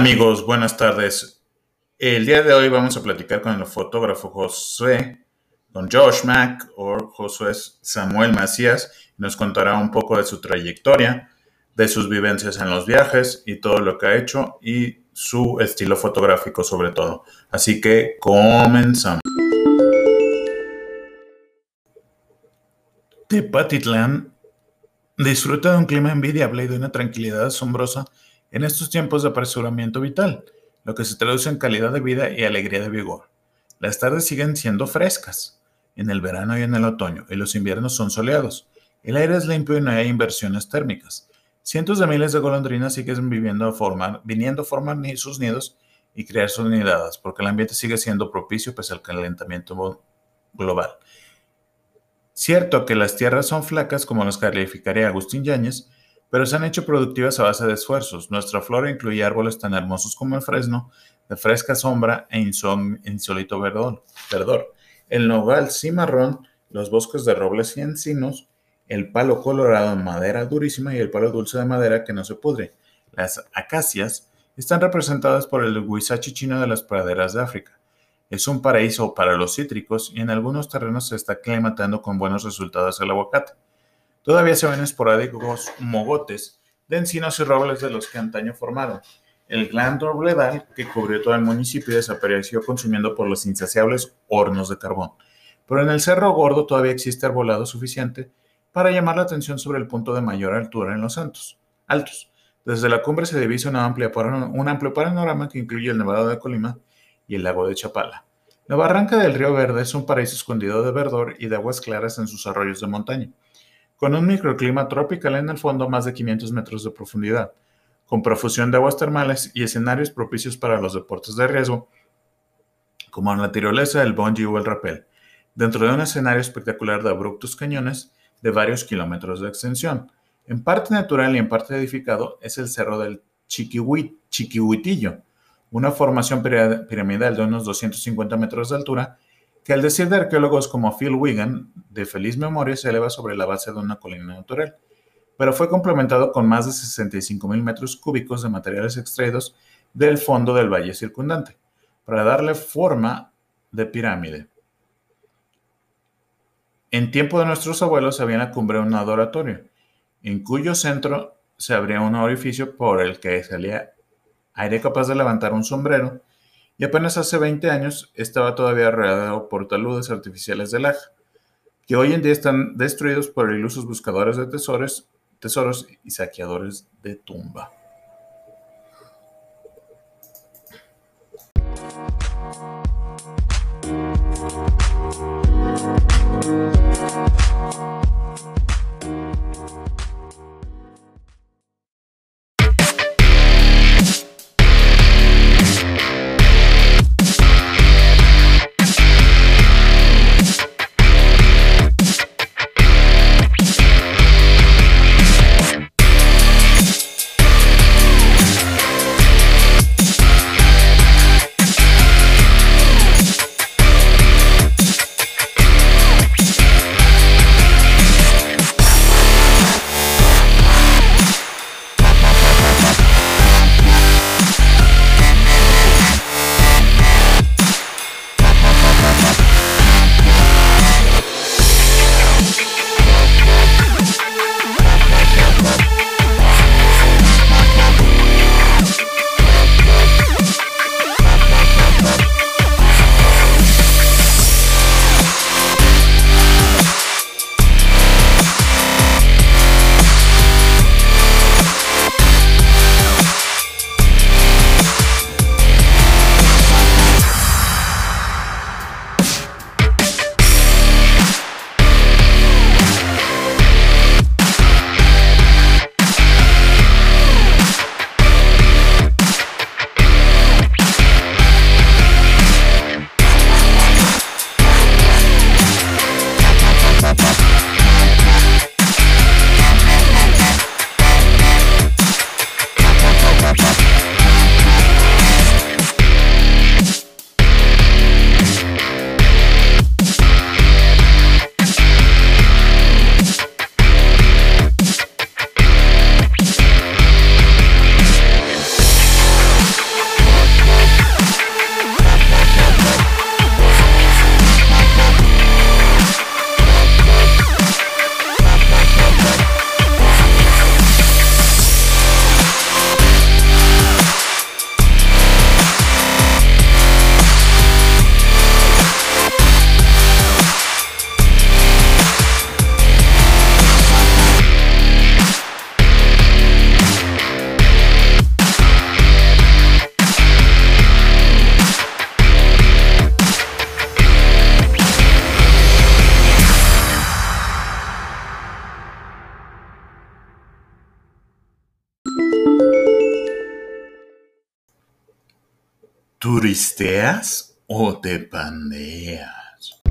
Amigos, buenas tardes. El día de hoy vamos a platicar con el fotógrafo Josué, con Josh Mack o Josué Samuel Macías. Nos contará un poco de su trayectoria, de sus vivencias en los viajes y todo lo que ha hecho y su estilo fotográfico sobre todo. Así que comenzamos. Tepatitlán disfruta de un clima envidiable y de una tranquilidad asombrosa en estos tiempos de apresuramiento vital, lo que se traduce en calidad de vida y alegría de vigor. Las tardes siguen siendo frescas en el verano y en el otoño, y los inviernos son soleados. El aire es limpio y no hay inversiones térmicas. Cientos de miles de golondrinas siguen viviendo a formar, viniendo a formar sus nidos y crear sus nidadas, porque el ambiente sigue siendo propicio pese al calentamiento global. Cierto que las tierras son flacas, como nos calificaría Agustín Yáñez, pero se han hecho productivas a base de esfuerzos. Nuestra flora incluye árboles tan hermosos como el fresno, de fresca sombra e insólito verdor, el nogal cimarrón, los bosques de robles y encinos, el palo colorado en madera durísima y el palo dulce de madera que no se pudre. Las acacias están representadas por el huizache chino de las praderas de África. Es un paraíso para los cítricos y en algunos terrenos se está aclimatando con buenos resultados el aguacate. Todavía se ven esporádicos mogotes de encinos y robles de los que antaño formaron. El gran robledal que cubrió todo el municipio desapareció consumiendo por los insaciables hornos de carbón. Pero en el Cerro Gordo todavía existe arbolado suficiente para llamar la atención sobre el punto de mayor altura en los Santos, altos. Desde la cumbre se divisa una amplia, un amplio panorama que incluye el Nevado de Colima y el lago de Chapala. La barranca del Río Verde es un paraíso escondido de verdor y de aguas claras en sus arroyos de montaña con un microclima tropical en el fondo más de 500 metros de profundidad, con profusión de aguas termales y escenarios propicios para los deportes de riesgo, como la tirolesa, el bungee o el rappel, dentro de un escenario espectacular de abruptos cañones de varios kilómetros de extensión. En parte natural y en parte edificado es el cerro del Chiquihuitillo, una formación piramidal de unos 250 metros de altura que al decir de arqueólogos como Phil Wigan, de feliz memoria, se eleva sobre la base de una colina natural, pero fue complementado con más de 65 mil metros cúbicos de materiales extraídos del fondo del valle circundante, para darle forma de pirámide. En tiempo de nuestros abuelos había en la cumbre un adoratorio, en cuyo centro se abría un orificio por el que salía aire capaz de levantar un sombrero y apenas hace 20 años estaba todavía rodeado por taludes artificiales de laja, que hoy en día están destruidos por ilusos buscadores de tesoros, tesoros y saqueadores de tumba. ¿Turisteas o te pandeas?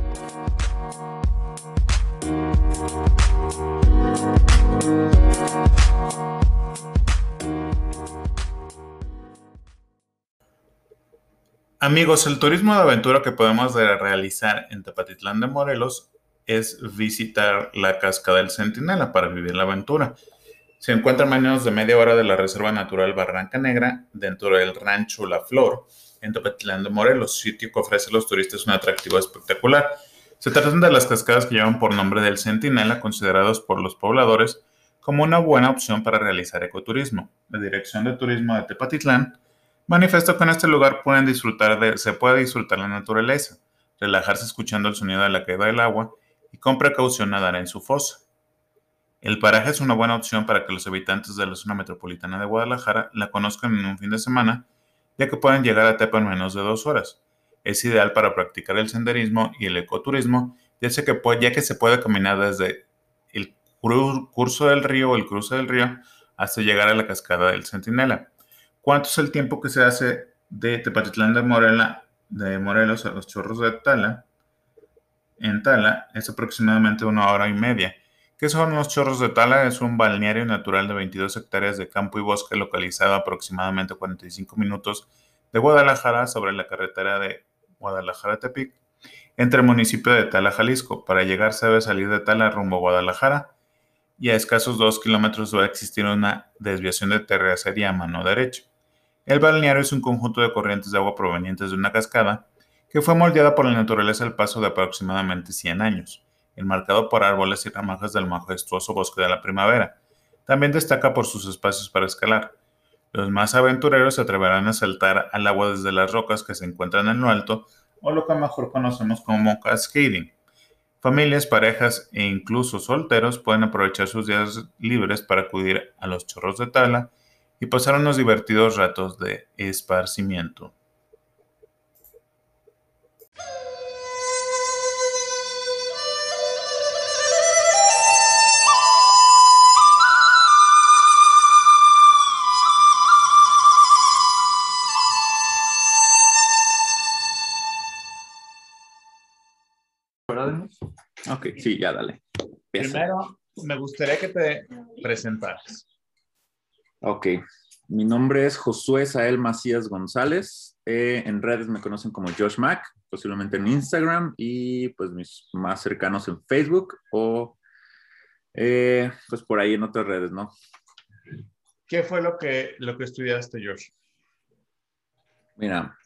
Amigos, el turismo de aventura que podemos realizar en Tepatitlán de Morelos es visitar la cascada del Centinela para vivir la aventura. Se encuentra a menos de media hora de la Reserva Natural Barranca Negra, dentro del rancho La Flor, en Tepatitlán de Morelos, sitio que ofrece a los turistas un atractivo espectacular. Se tratan de las cascadas que llevan por nombre del Centinela, considerados por los pobladores como una buena opción para realizar ecoturismo. La Dirección de Turismo de Tepatitlán manifestó que en este lugar pueden disfrutar de, se puede disfrutar la naturaleza, relajarse escuchando el sonido de la caída del agua y con precaución nadar en su fosa. El paraje es una buena opción para que los habitantes de la zona metropolitana de Guadalajara la conozcan en un fin de semana ya que pueden llegar a Tepa en menos de dos horas. Es ideal para practicar el senderismo y el ecoturismo, ya, que, ya que se puede caminar desde el curso del río o el cruce del río hasta llegar a la cascada del Centinela. ¿Cuánto es el tiempo que se hace de Tepatitlán de, Morela, de Morelos a los chorros de Tala? En Tala es aproximadamente una hora y media. ¿Qué son los chorros de Tala? Es un balneario natural de 22 hectáreas de campo y bosque localizado a aproximadamente 45 minutos de Guadalajara sobre la carretera de Guadalajara-Tepic, entre el municipio de Tala, Jalisco. Para llegar se debe salir de Tala rumbo a Guadalajara y a escasos 2 kilómetros debe existir una desviación de terracería a mano derecha. El balneario es un conjunto de corrientes de agua provenientes de una cascada que fue moldeada por la naturaleza al paso de aproximadamente 100 años enmarcado por árboles y ramajes del majestuoso bosque de la primavera. También destaca por sus espacios para escalar. Los más aventureros se atreverán a saltar al agua desde las rocas que se encuentran en lo alto o lo que mejor conocemos como cascading. Familias, parejas e incluso solteros pueden aprovechar sus días libres para acudir a los chorros de tala y pasar unos divertidos ratos de esparcimiento. Sí, ya dale. Primero, me gustaría que te presentaras. Ok, mi nombre es Josué Sael Macías González. Eh, en redes me conocen como Josh Mac, posiblemente en Instagram y pues mis más cercanos en Facebook o eh, pues por ahí en otras redes, ¿no? ¿Qué fue lo que, lo que estudiaste, Josh? Mira,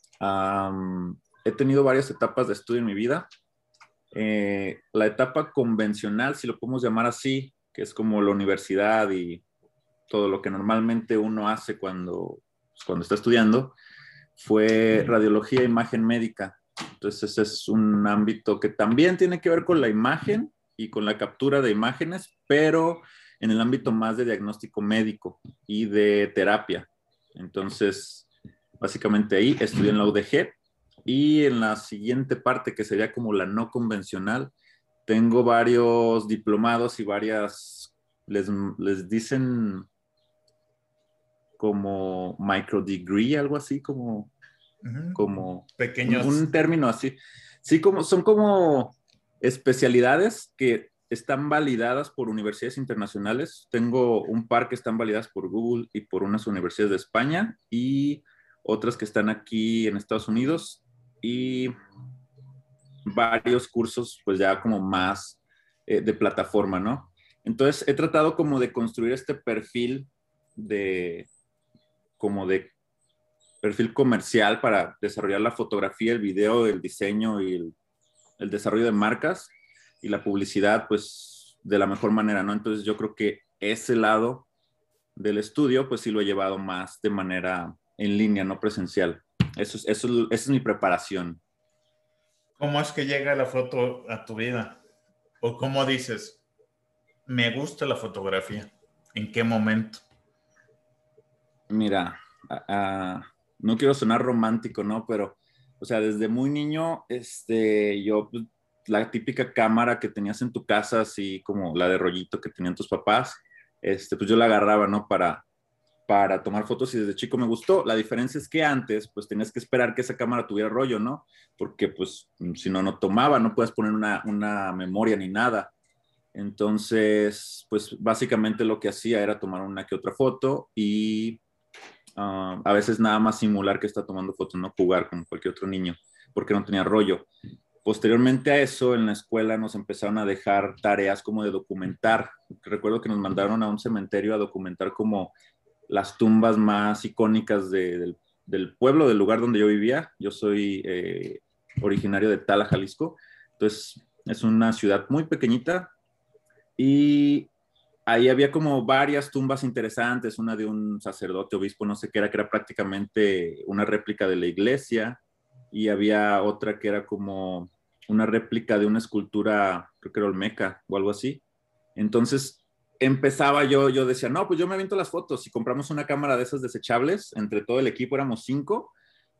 he tenido varias etapas de estudio en mi vida. Eh, la etapa convencional, si lo podemos llamar así, que es como la universidad y todo lo que normalmente uno hace cuando, pues, cuando está estudiando, fue radiología e imagen médica. Entonces ese es un ámbito que también tiene que ver con la imagen y con la captura de imágenes, pero en el ámbito más de diagnóstico médico y de terapia. Entonces, básicamente ahí estudié en la UDG y en la siguiente parte, que sería como la no convencional, tengo varios diplomados y varias, les, les dicen como micro degree, algo así, como, como pequeños. Un, término así. Sí, como, son como especialidades que están validadas por universidades internacionales. Tengo un par que están validadas por Google y por unas universidades de España y otras que están aquí en Estados Unidos y varios cursos pues ya como más eh, de plataforma, ¿no? Entonces he tratado como de construir este perfil de como de perfil comercial para desarrollar la fotografía, el video, el diseño y el, el desarrollo de marcas y la publicidad pues de la mejor manera, ¿no? Entonces yo creo que ese lado del estudio pues sí lo he llevado más de manera en línea, no presencial. Eso es, eso, es mi preparación. ¿Cómo es que llega la foto a tu vida? ¿O cómo dices, me gusta la fotografía? ¿En qué momento? Mira, no quiero sonar romántico, ¿no? Pero, o sea, desde muy niño, este, yo, pues, la típica cámara que tenías en tu casa, así como la de rollito que tenían tus papás, este, pues yo la agarraba, ¿no? Para, para tomar fotos y desde chico me gustó. La diferencia es que antes, pues tenías que esperar que esa cámara tuviera rollo, ¿no? Porque pues si no, no tomaba, no puedes poner una, una memoria ni nada. Entonces, pues básicamente lo que hacía era tomar una que otra foto y ah, a veces nada más simular que está tomando fotos, no jugar como cualquier otro niño, porque no tenía rollo. Posteriormente a eso, en la escuela nos empezaron a dejar tareas como de documentar. Recuerdo que nos mandaron a un cementerio a documentar como las tumbas más icónicas del, pueblo, del lugar donde yo vivía. Yo soy eh, originario de Tala, Jalisco. Entonces, es una ciudad muy pequeñita y ahí había como varias tumbas interesantes, una de un sacerdote, obispo, no sé qué era, que era prácticamente una réplica de la iglesia y había otra que era como una réplica de una escultura, creo que era Olmeca o algo así. Entonces empezaba yo, yo decía, no, pues yo me aviento las fotos y compramos una cámara de esas desechables, entre todo el equipo éramos cinco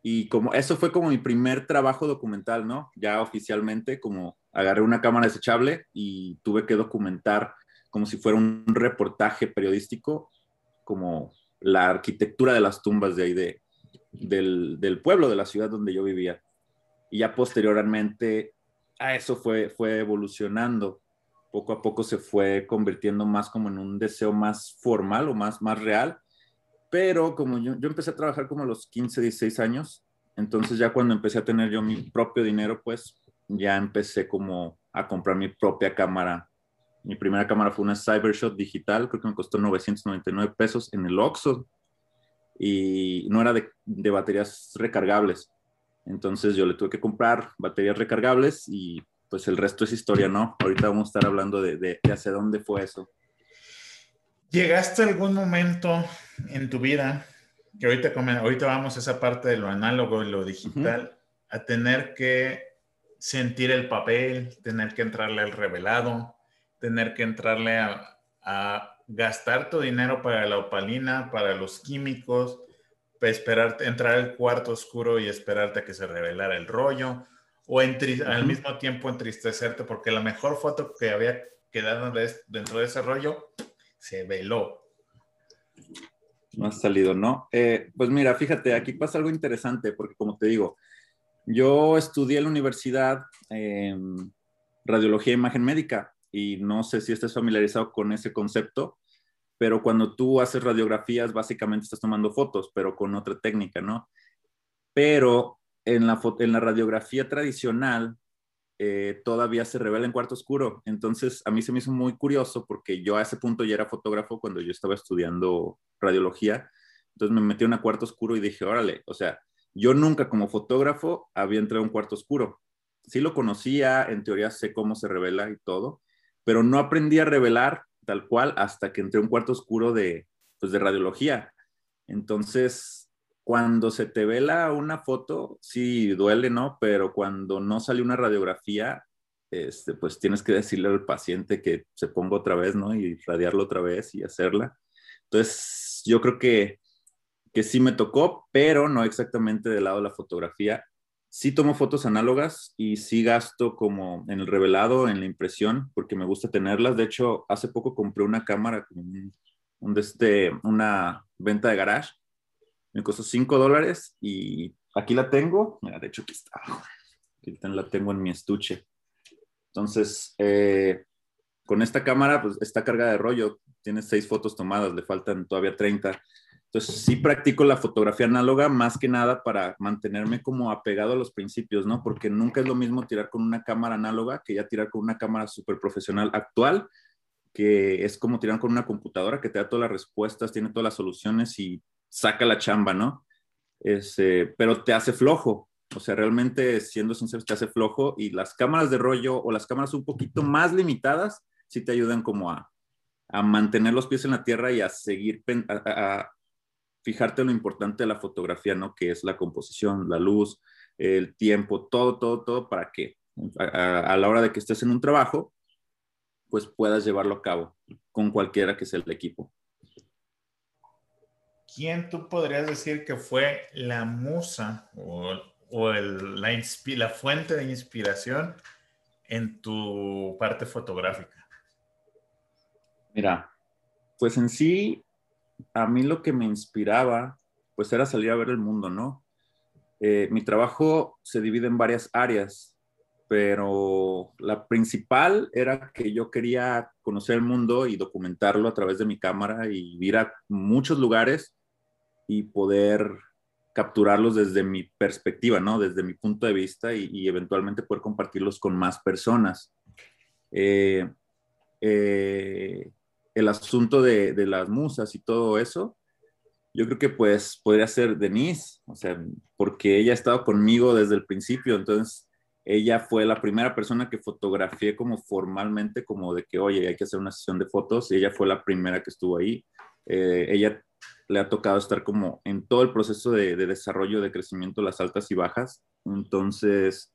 y como eso fue como mi primer trabajo documental, ¿no? Ya oficialmente como agarré una cámara desechable y tuve que documentar como si fuera un reportaje periodístico, como la arquitectura de las tumbas de ahí de, del, del, pueblo, de la ciudad donde yo vivía. Y ya posteriormente a eso fue, fue evolucionando. Poco a poco se fue convirtiendo más como en un deseo más formal o más, más real. Pero como yo, yo empecé a trabajar como a los 15, 16 años, entonces ya cuando empecé a tener yo mi propio dinero, pues ya empecé como a comprar mi propia cámara. Mi primera cámara fue una Cybershot digital, creo que me costó 999 pesos en el Oxxo y no era de, de, baterías recargables. Entonces yo le tuve que comprar baterías recargables y pues el resto es historia, ¿no? Ahorita vamos a estar hablando de, de, hacia dónde fue eso. ¿Llegaste a algún momento en tu vida, que ahorita, ahorita vamos a esa parte de lo análogo y lo digital, a tener que sentir el papel, tener que entrarle al revelado, tener que entrarle a, a gastar tu dinero para la opalina, para los químicos, esperarte, entrar al cuarto oscuro y esperarte a que se revelara el rollo, o al mismo tiempo entristecerte porque la mejor foto que había quedado dentro de ese rollo se veló. No ha salido, ¿no? Eh, pues mira, fíjate, aquí pasa algo interesante porque como te digo, yo estudié en la universidad radiología e imagen médica y no sé si estás familiarizado con ese concepto, pero cuando tú haces radiografías, básicamente estás tomando fotos, pero con otra técnica, ¿no? Pero en la, en radiografía tradicional eh, todavía se revela en cuarto oscuro. Entonces, a mí se me hizo muy curioso porque yo a ese punto ya era fotógrafo cuando yo estaba estudiando radiología. Entonces me metí en un cuarto oscuro y dije, órale, o sea, yo nunca como fotógrafo había entrado en un cuarto oscuro. Sí lo conocía, en teoría sé cómo se revela y todo, pero no aprendí a revelar tal cual hasta que entré a un cuarto oscuro de, pues, de radiología. Entonces, cuando se te vela una foto, sí duele, ¿no? Pero cuando no sale una radiografía, este, pues tienes que decirle al paciente que se ponga otra vez, ¿no? Y radiarlo otra vez y hacerla. Entonces, yo creo que, que sí me tocó, pero no exactamente del lado de la fotografía sí tomo fotos análogas y sí gasto como en el revelado, en la impresión, porque me gusta tenerlas. De hecho, hace poco compré una cámara, un, un este, una venta de garage. Me costó 5 dólares y aquí la tengo. Mira, de hecho, aquí está. Aquí la tengo en mi estuche. Entonces, eh, con esta cámara, pues está cargada de rollo. Tiene 6 fotos tomadas, le faltan todavía 30. Entonces, sí practico la fotografía análoga más que nada para mantenerme como apegado a los principios, ¿no? Porque nunca es lo mismo tirar con una cámara análoga que ya tirar con una cámara súper profesional actual, que es como tirar con una computadora que te da todas las respuestas, tiene todas las soluciones y saca la chamba, ¿no? Eh, pero te hace flojo. O sea, realmente, siendo sincero, te hace flojo y las cámaras de rollo o las cámaras un poquito más limitadas sí te ayudan como a, a mantener los pies en la tierra y a seguir, a, fijarte lo importante de la fotografía, ¿no? Que es la composición, la luz, el tiempo, todo, todo, todo para que a, la hora de que estés en un trabajo, pues puedas llevarlo a cabo con cualquiera que sea el equipo. ¿Quién tú podrías decir que fue la musa o, la, la fuente de inspiración en tu parte fotográfica? Mira, pues en sí a mí lo que me inspiraba, pues era salir a ver el mundo, ¿no? Eh, mi trabajo se divide en varias áreas, pero la principal era que yo quería conocer el mundo y documentarlo a través de mi cámara y ir a muchos lugares y poder capturarlos desde mi perspectiva, ¿no? Desde mi punto de vista y, eventualmente poder compartirlos con más personas. Eh, eh, el asunto de, las musas y todo eso, yo creo que pues podría ser Denise, o sea, porque ella ha estado conmigo desde el principio, entonces ella fue la primera persona que fotografié como formalmente, como de que, oye, hay que hacer una sesión de fotos, y ella fue la primera que estuvo ahí. Eh, ella le ha tocado estar como en todo el proceso de, desarrollo, de crecimiento, las altas y bajas. Entonces,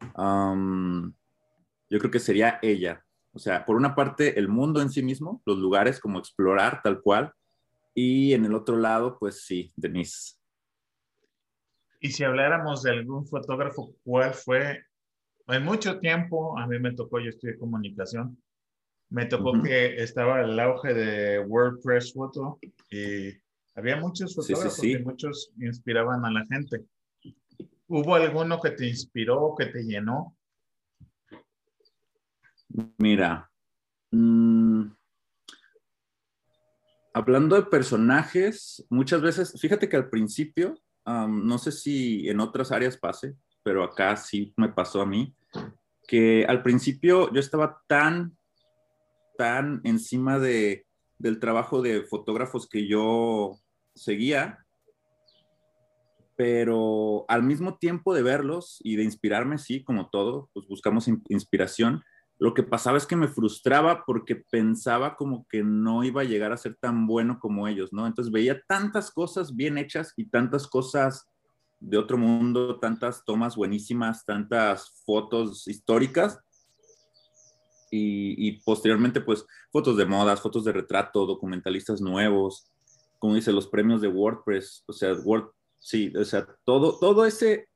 yo creo que sería ella. O sea, por una parte, el mundo en sí mismo, los lugares como explorar tal cual, y en el otro lado, pues sí, Denise. Y si habláramos de algún fotógrafo, ¿cuál fue? En mucho tiempo, a mí me tocó, yo estudié comunicación, me tocó que estaba el auge de WordPress Photo y había muchos fotógrafos y muchos inspiraban a la gente. ¿Hubo alguno que te inspiró, que te llenó? Mira, mm, hablando de personajes, muchas veces, fíjate que al principio, no sé si en otras áreas pase, pero acá sí me pasó a mí, que al principio yo estaba tan, tan encima de, del trabajo de fotógrafos que yo seguía, pero al mismo tiempo de verlos y de inspirarme, sí, como todo, pues buscamos inspiración. Lo que pasaba es que me frustraba porque pensaba como que no iba a llegar a ser tan bueno como ellos, ¿no? Entonces veía tantas cosas bien hechas y tantas cosas de otro mundo, tantas tomas buenísimas, tantas fotos históricas y, y posteriormente pues fotos de modas, fotos de retrato, documentalistas nuevos, como dice, los premios de WordPress, o sea, Word, sí, o sea, todo, todo ese,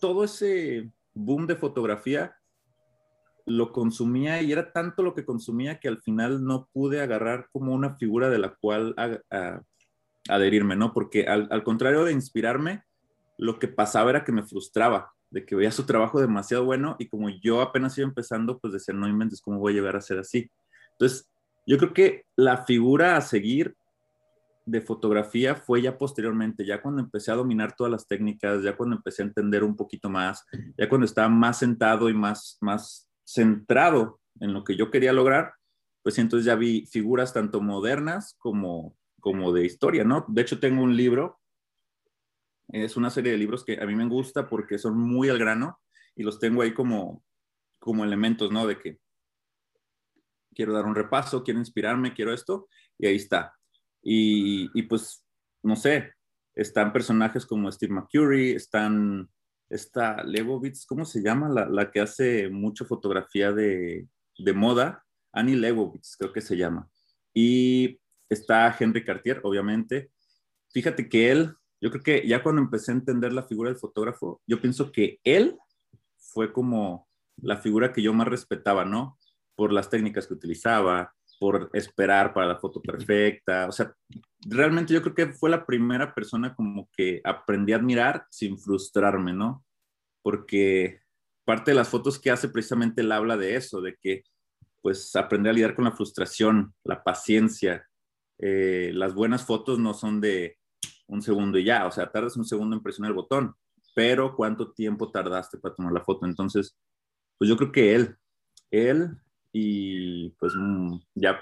todo ese boom de fotografía lo consumía y era tanto lo que consumía que al final no pude agarrar como una figura de la cual adherirme, ¿no? Porque al, al, contrario de inspirarme, lo que pasaba era que me frustraba, de que veía su trabajo demasiado bueno y como yo apenas iba empezando, pues decía, no inventes cómo voy a llegar a ser así. Entonces, yo creo que la figura a seguir de fotografía fue ya posteriormente, ya cuando empecé a dominar todas las técnicas, ya cuando empecé a entender un poquito más, ya cuando estaba más sentado y más, más centrado en lo que yo quería lograr, pues entonces ya vi figuras tanto modernas como, como de historia, ¿no? De hecho, tengo un libro, es una serie de libros que a mí me gusta porque son muy al grano y los tengo ahí como, como elementos, ¿no? De que quiero dar un repaso, quiero inspirarme, quiero esto, y ahí está. Y, pues, no sé, están personajes como Steve McCurry, están esta Lebowitz, ¿cómo se llama? La, que hace mucha fotografía de, de, moda, Annie Lebowitz, creo que se llama. Y está Henry Cartier, obviamente. Fíjate que él, yo creo que ya cuando empecé a entender la figura del fotógrafo, yo pienso que él fue como la figura que yo más respetaba, ¿no? Por las técnicas que utilizaba, por esperar para la foto perfecta. O sea, realmente yo creo que fue la primera persona como que aprendí a admirar sin frustrarme, ¿no? Porque parte de las fotos que hace precisamente él habla de eso, de que pues aprender a lidiar con la frustración, la paciencia. Eh, las buenas fotos no son de un segundo y ya, o sea, tardas un segundo en presionar el botón, pero ¿cuánto tiempo tardaste para tomar la foto? Entonces, pues yo creo que él, él y pues mm, ya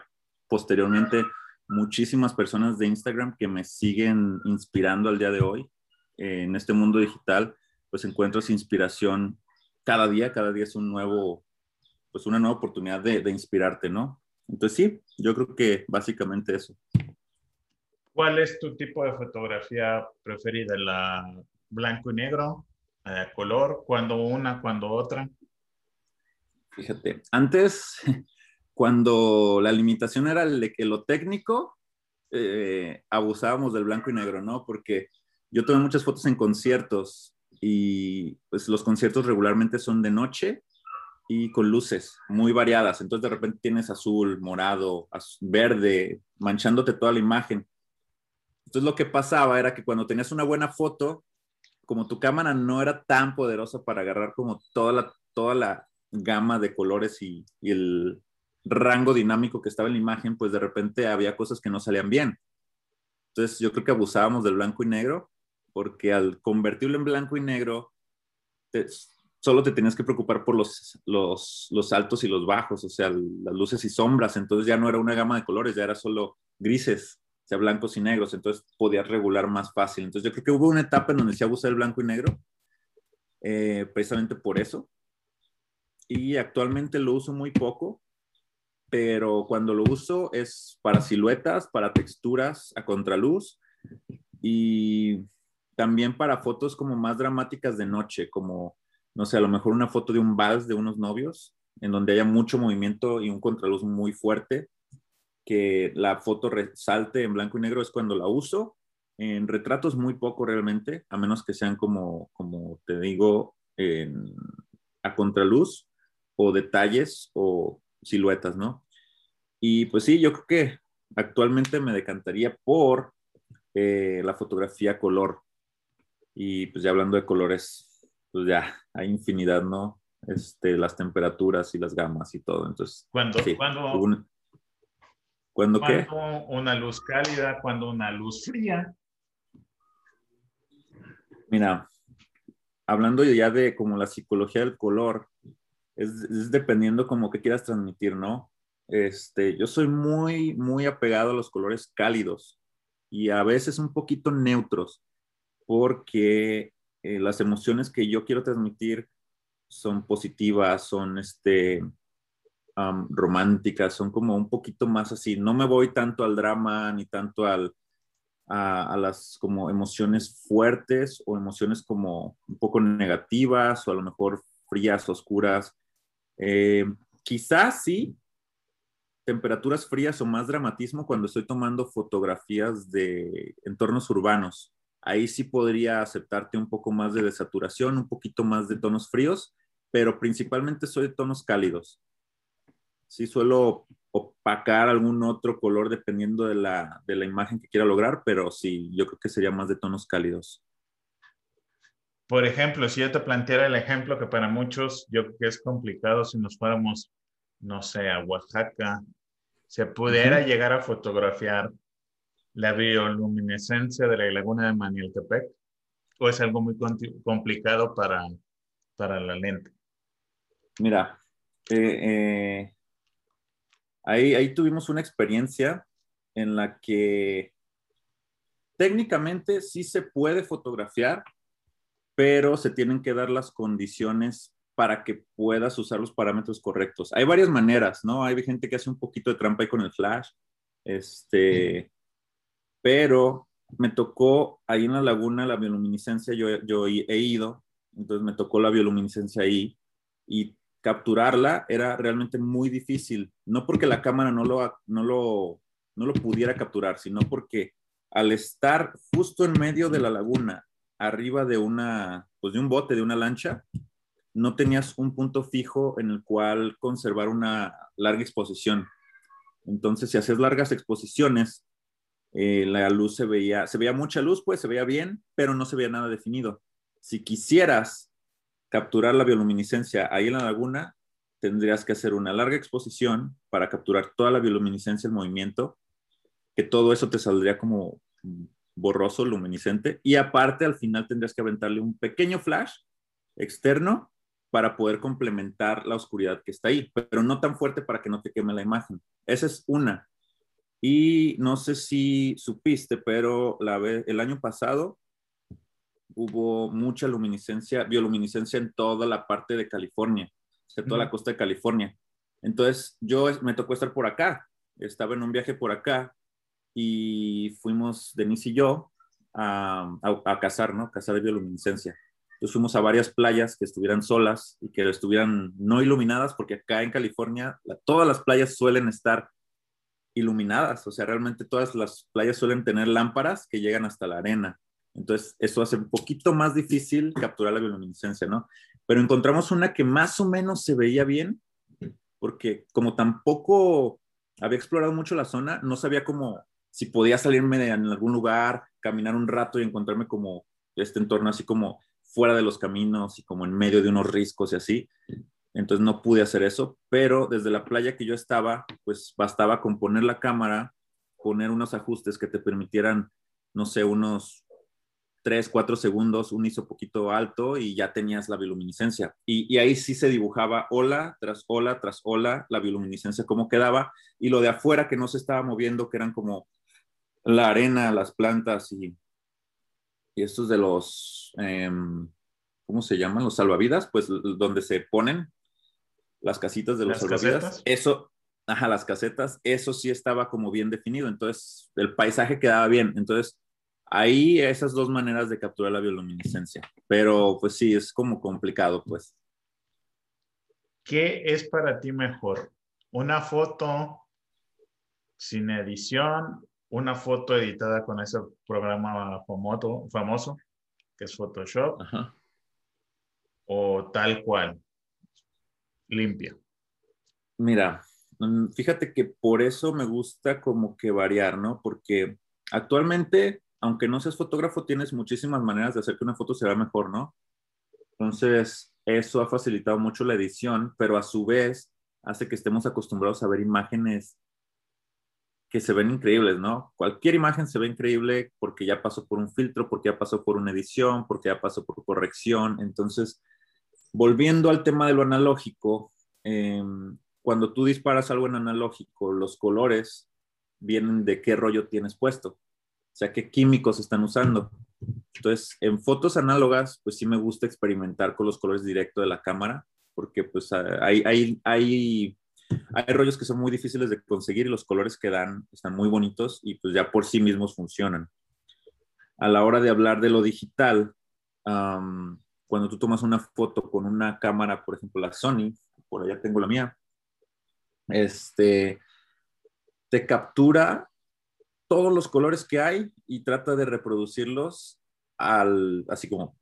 posteriormente muchísimas personas de Instagram que me siguen inspirando al día de hoy en este mundo digital, pues encuentro esa inspiración cada día, cada día es un nuevo, pues una nueva oportunidad de, de inspirarte, ¿no? Entonces sí, yo creo que básicamente eso. ¿Cuál es tu tipo de fotografía preferida? ¿La blanco y negro? ¿La color? ¿Cuándo una, cuando otra? Fíjate, antes, cuando la limitación era de que lo técnico, eh, abusábamos del blanco y negro, ¿no? Porque yo tomé muchas fotos en conciertos y pues los conciertos regularmente son de noche y con luces muy variadas. Entonces de repente tienes azul, morado, verde, manchándote toda la imagen. Entonces lo que pasaba era que cuando tenías una buena foto, como tu cámara no era tan poderosa para agarrar como toda la, toda la gama de colores y, el rango dinámico que estaba en la imagen, pues de repente había cosas que no salían bien. Entonces yo creo que abusábamos del blanco y negro, porque al convertirlo en blanco y negro, solo te tenías que preocupar por los, los, los, altos y los bajos, o sea, las luces y sombras. Entonces ya no era una gama de colores, ya era solo grises, sea, blancos y negros. Entonces podías regular más fácil. Entonces yo creo que hubo una etapa en donde se abusó el blanco y negro, eh, precisamente por eso. Y actualmente lo uso muy poco, pero cuando lo uso es para siluetas, para texturas a contraluz y también para fotos como más dramáticas de noche, como, no sé, a lo mejor una foto de un vals de unos novios, en donde haya mucho movimiento y un contraluz muy fuerte, que la foto resalte en blanco y negro es cuando la uso. En retratos muy poco realmente, a menos que sean como, como te digo, a contraluz o detalles o siluetas, ¿no? Y pues sí, yo creo que actualmente me decantaría por eh, la fotografía color. Y pues ya hablando de colores, pues ya hay infinidad, ¿no? Este, las temperaturas y las gamas y todo. Entonces, cuando, sí, cuando, un, ¿cuándo qué? cuando una luz cálida, cuando una luz fría. Mira, hablando ya de como la psicología del color, es, es dependiendo como que quieras transmitir, ¿no? Este, yo soy muy, muy apegado a los colores cálidos y a veces un poquito neutros, porque eh, las emociones que yo quiero transmitir son positivas, son este, románticas, son como un poquito más así. No me voy tanto al drama ni tanto al, a, las como emociones fuertes o emociones como un poco negativas o a lo mejor frías, oscuras. Eh, quizás sí, temperaturas frías o más dramatismo cuando estoy tomando fotografías de entornos urbanos. Ahí sí podría aceptarte un poco más de desaturación, un poquito más de tonos fríos, pero principalmente soy de tonos cálidos. Sí suelo opacar algún otro color dependiendo de la, de la imagen que quiera lograr, pero sí, yo creo que sería más de tonos cálidos. Por ejemplo, si yo te planteara el ejemplo que para muchos yo creo que es complicado si nos fuéramos, no sé, a Oaxaca se pudiera llegar a fotografiar la bioluminescencia de la laguna de Manieltepec o es algo muy complicado para, para la lente? Mira, eh, eh, ahí, ahí tuvimos una experiencia en la que técnicamente sí se puede fotografiar, pero se tienen que dar las condiciones para que puedas usar los parámetros correctos. Hay varias maneras, ¿no? Hay gente que hace un poquito de trampa ahí con el flash, este, pero me tocó ahí en la laguna la bioluminiscencia, yo, yo he ido, entonces me tocó la bioluminiscencia ahí y capturarla era realmente muy difícil, no porque la cámara no lo, no lo, no lo pudiera capturar, sino porque al estar justo en medio de la laguna, arriba de una, pues de un bote, de una lancha, no tenías un punto fijo en el cual conservar una larga exposición. Entonces, si hacías largas exposiciones, eh, la luz se veía, se veía mucha luz, pues se veía bien, pero no se veía nada definido. Si quisieras capturar la bioluminiscencia ahí en la laguna, tendrías que hacer una larga exposición para capturar toda la bioluminiscencia, el movimiento, que todo eso te saldría como borroso, luminiscente, y aparte al final tendrías que aventarle un pequeño flash externo para poder complementar la oscuridad que está ahí, pero no tan fuerte para que no te queme la imagen. Esa es una. Y no sé si supiste, pero la el año pasado hubo mucha luminiscencia, bioluminiscencia en toda la parte de California, de toda la costa de California. Entonces, yo me tocó estar por acá, estaba en un viaje por acá y fuimos, Denise y yo, a, a cazar, ¿no? Cazar de bioluminiscencia. Entonces fuimos a varias playas que estuvieran solas y que estuvieran no iluminadas, porque acá en California todas las playas suelen estar iluminadas, o sea, realmente todas las playas suelen tener lámparas que llegan hasta la arena. Entonces, eso hace un poquito más difícil capturar la bioluminiscencia, ¿no? Pero encontramos una que más o menos se veía bien, porque como tampoco había explorado mucho la zona, no sabía cómo, si podía salirme en algún lugar, caminar un rato y encontrarme como este entorno así como fuera de los caminos y como en medio de unos riscos y así. Entonces no pude hacer eso, pero desde la playa que yo estaba, pues bastaba con poner la cámara, poner unos ajustes que te permitieran, no sé, unos 3, 4 segundos, un ISO poquito alto y ya tenías la bioluminiscencia. Y, y, ahí sí se dibujaba ola tras ola tras ola, la bioluminiscencia cómo quedaba y lo de afuera que no se estaba moviendo, que eran como la arena, las plantas y, y estos de los, em, ¿cómo se llaman? Los salvavidas, pues donde se ponen las casitas de los salvavidas. Eso, ajá, las casetas, eso sí estaba como bien definido. Entonces, el paisaje quedaba bien. Entonces, ahí esas dos maneras de capturar la bioluminiscencia. Pero, pues sí, es como complicado, pues. ¿Qué es para ti mejor? ¿Una foto sin edición una foto editada con ese programa famoso, famoso que es Photoshop, o tal cual, limpia. Mira, mm, fíjate que por eso me gusta como que variar, ¿no? Porque actualmente, aunque no seas fotógrafo, tienes muchísimas maneras de hacer que una foto se vea mejor, ¿no? Entonces, eso ha facilitado mucho la edición, pero a su vez hace que estemos acostumbrados a ver imágenes que se ven increíbles, ¿no? Cualquier imagen se ve increíble porque ya pasó por un filtro, porque ya pasó por una edición, porque ya pasó por corrección. Entonces, volviendo al tema de lo analógico, em, cuando tú disparas algo en analógico, los colores vienen de qué rollo tienes puesto, o sea, qué químicos están usando. Entonces, en fotos análogas, pues sí me gusta experimentar con los colores directo de la cámara, porque pues hay, hay, hay hay rollos que son muy difíciles de conseguir y los colores que dan están muy bonitos y pues ya por sí mismos funcionan. A la hora de hablar de lo digital, cuando tú tomas una foto con una cámara, por ejemplo la Sony, por allá tengo la mía, este, te captura todos los colores que hay y trata de reproducirlos al, así como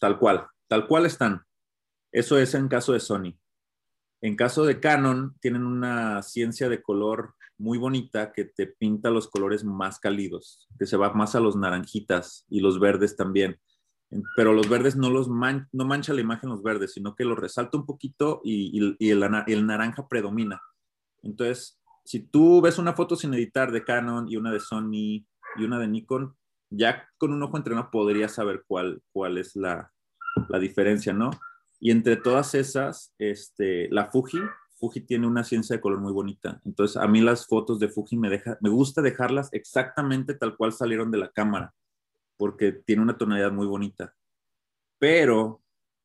tal cual, tal cual están. Eso es en caso de Sony. En caso de Canon, tienen una ciencia de color muy bonita que te pinta los colores más cálidos, que se va más a los naranjitas y los verdes también. Pero los verdes no los no mancha la imagen los verdes, sino que los resalta un poquito y, el, el naranja predomina. Entonces, si tú ves una foto sin editar de Canon y una de Sony y una de Nikon, ya con un ojo entrenado podrías saber cuál, cuál es la, la diferencia, ¿no? Y entre todas esas, este, la Fuji, Fuji tiene una ciencia de color muy bonita. Entonces, a mí las fotos de Fuji me, deja, me gusta dejarlas exactamente tal cual salieron de la cámara, porque tiene una tonalidad muy bonita. Pero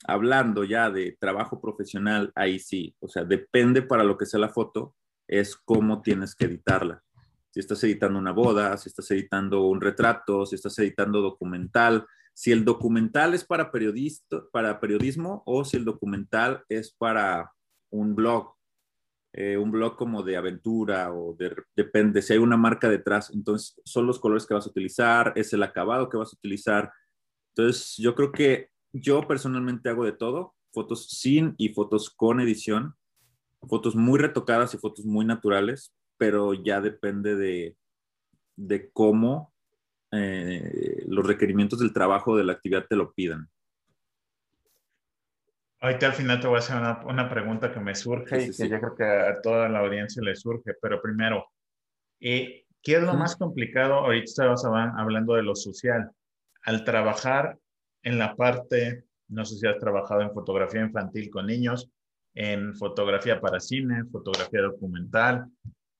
hablando ya de trabajo profesional, ahí sí, o sea, depende para lo que sea la foto, es cómo tienes que editarla. Si estás editando una boda, si estás editando un retrato, si estás editando documental, si el documental es para, para periodismo o si el documental es para un blog, eh, un blog como de aventura o de, depende, si hay una marca detrás, entonces son los colores que vas a utilizar, es el acabado que vas a utilizar. Entonces yo creo que yo personalmente hago de todo, fotos sin y fotos con edición, fotos muy retocadas y fotos muy naturales, pero ya depende de, de cómo eh, los requerimientos del trabajo de la actividad te lo pidan. Ahorita al final te voy a hacer una, pregunta que me surge y que yo creo que a toda la audiencia le surge, pero primero, eh, ¿qué es lo más complicado? Ahorita estabas hablando de lo social. Al trabajar en la parte, no sé si has trabajado en fotografía infantil con niños, en fotografía para cine, fotografía documental,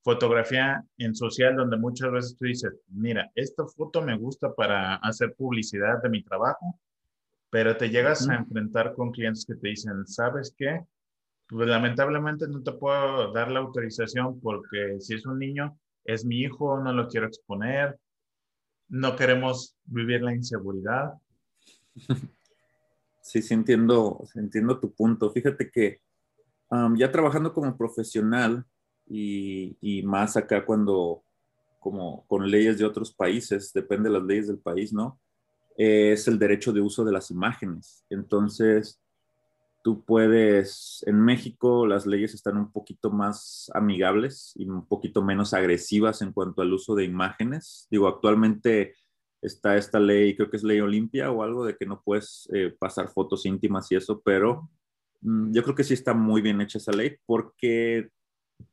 fotografía en social donde muchas veces tú dices, mira, esta foto me gusta para hacer publicidad de mi trabajo, pero te llegas a enfrentar con clientes que te dicen, ¿sabes qué? Pues lamentablemente no te puedo dar la autorización porque si es un niño, es mi hijo, no lo quiero exponer, no queremos vivir la inseguridad. Sí, sí entiendo, entiendo tu punto. Fíjate que ya trabajando como profesional, y, más acá cuando, como con leyes de otros países, depende de las leyes del país, ¿no? es el derecho de uso de las imágenes. Entonces, tú puedes, en México las leyes están un poquito más amigables y un poquito menos agresivas en cuanto al uso de imágenes. Digo, actualmente está esta ley, creo que es ley Olimpia o algo de que no puedes eh, pasar fotos íntimas y eso, pero yo creo que sí está muy bien hecha esa ley porque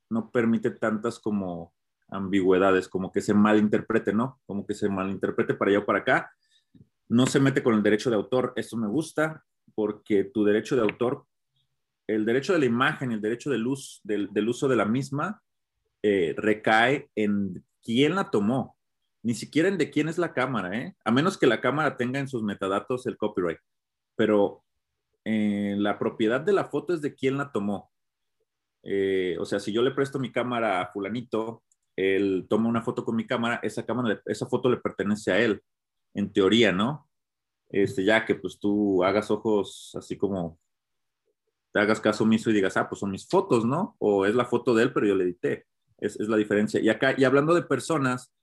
no permite tantas como ambigüedades, como que se malinterprete, ¿no? Como que se malinterprete para allá o para acá. No se mete con el derecho de autor, eso me gusta, porque tu derecho de autor, el derecho de la imagen, el derecho de luz, del, uso de la misma, eh, recae en quién la tomó, ni siquiera en de quién es la cámara, ¿eh? A menos que la cámara tenga en sus metadatos el copyright. Pero la propiedad de la foto es de quién la tomó. Eh, o sea, si yo le presto mi cámara a fulanito, él toma una foto con mi cámara, esa cámara, esa foto le pertenece a él, en teoría, ¿no? Este, ya que pues tú hagas ojos así como te hagas caso omiso y digas, ah, pues son mis fotos, ¿no? O es la foto de él, pero yo le edité. Es, es la diferencia. Y acá, y hablando de personas,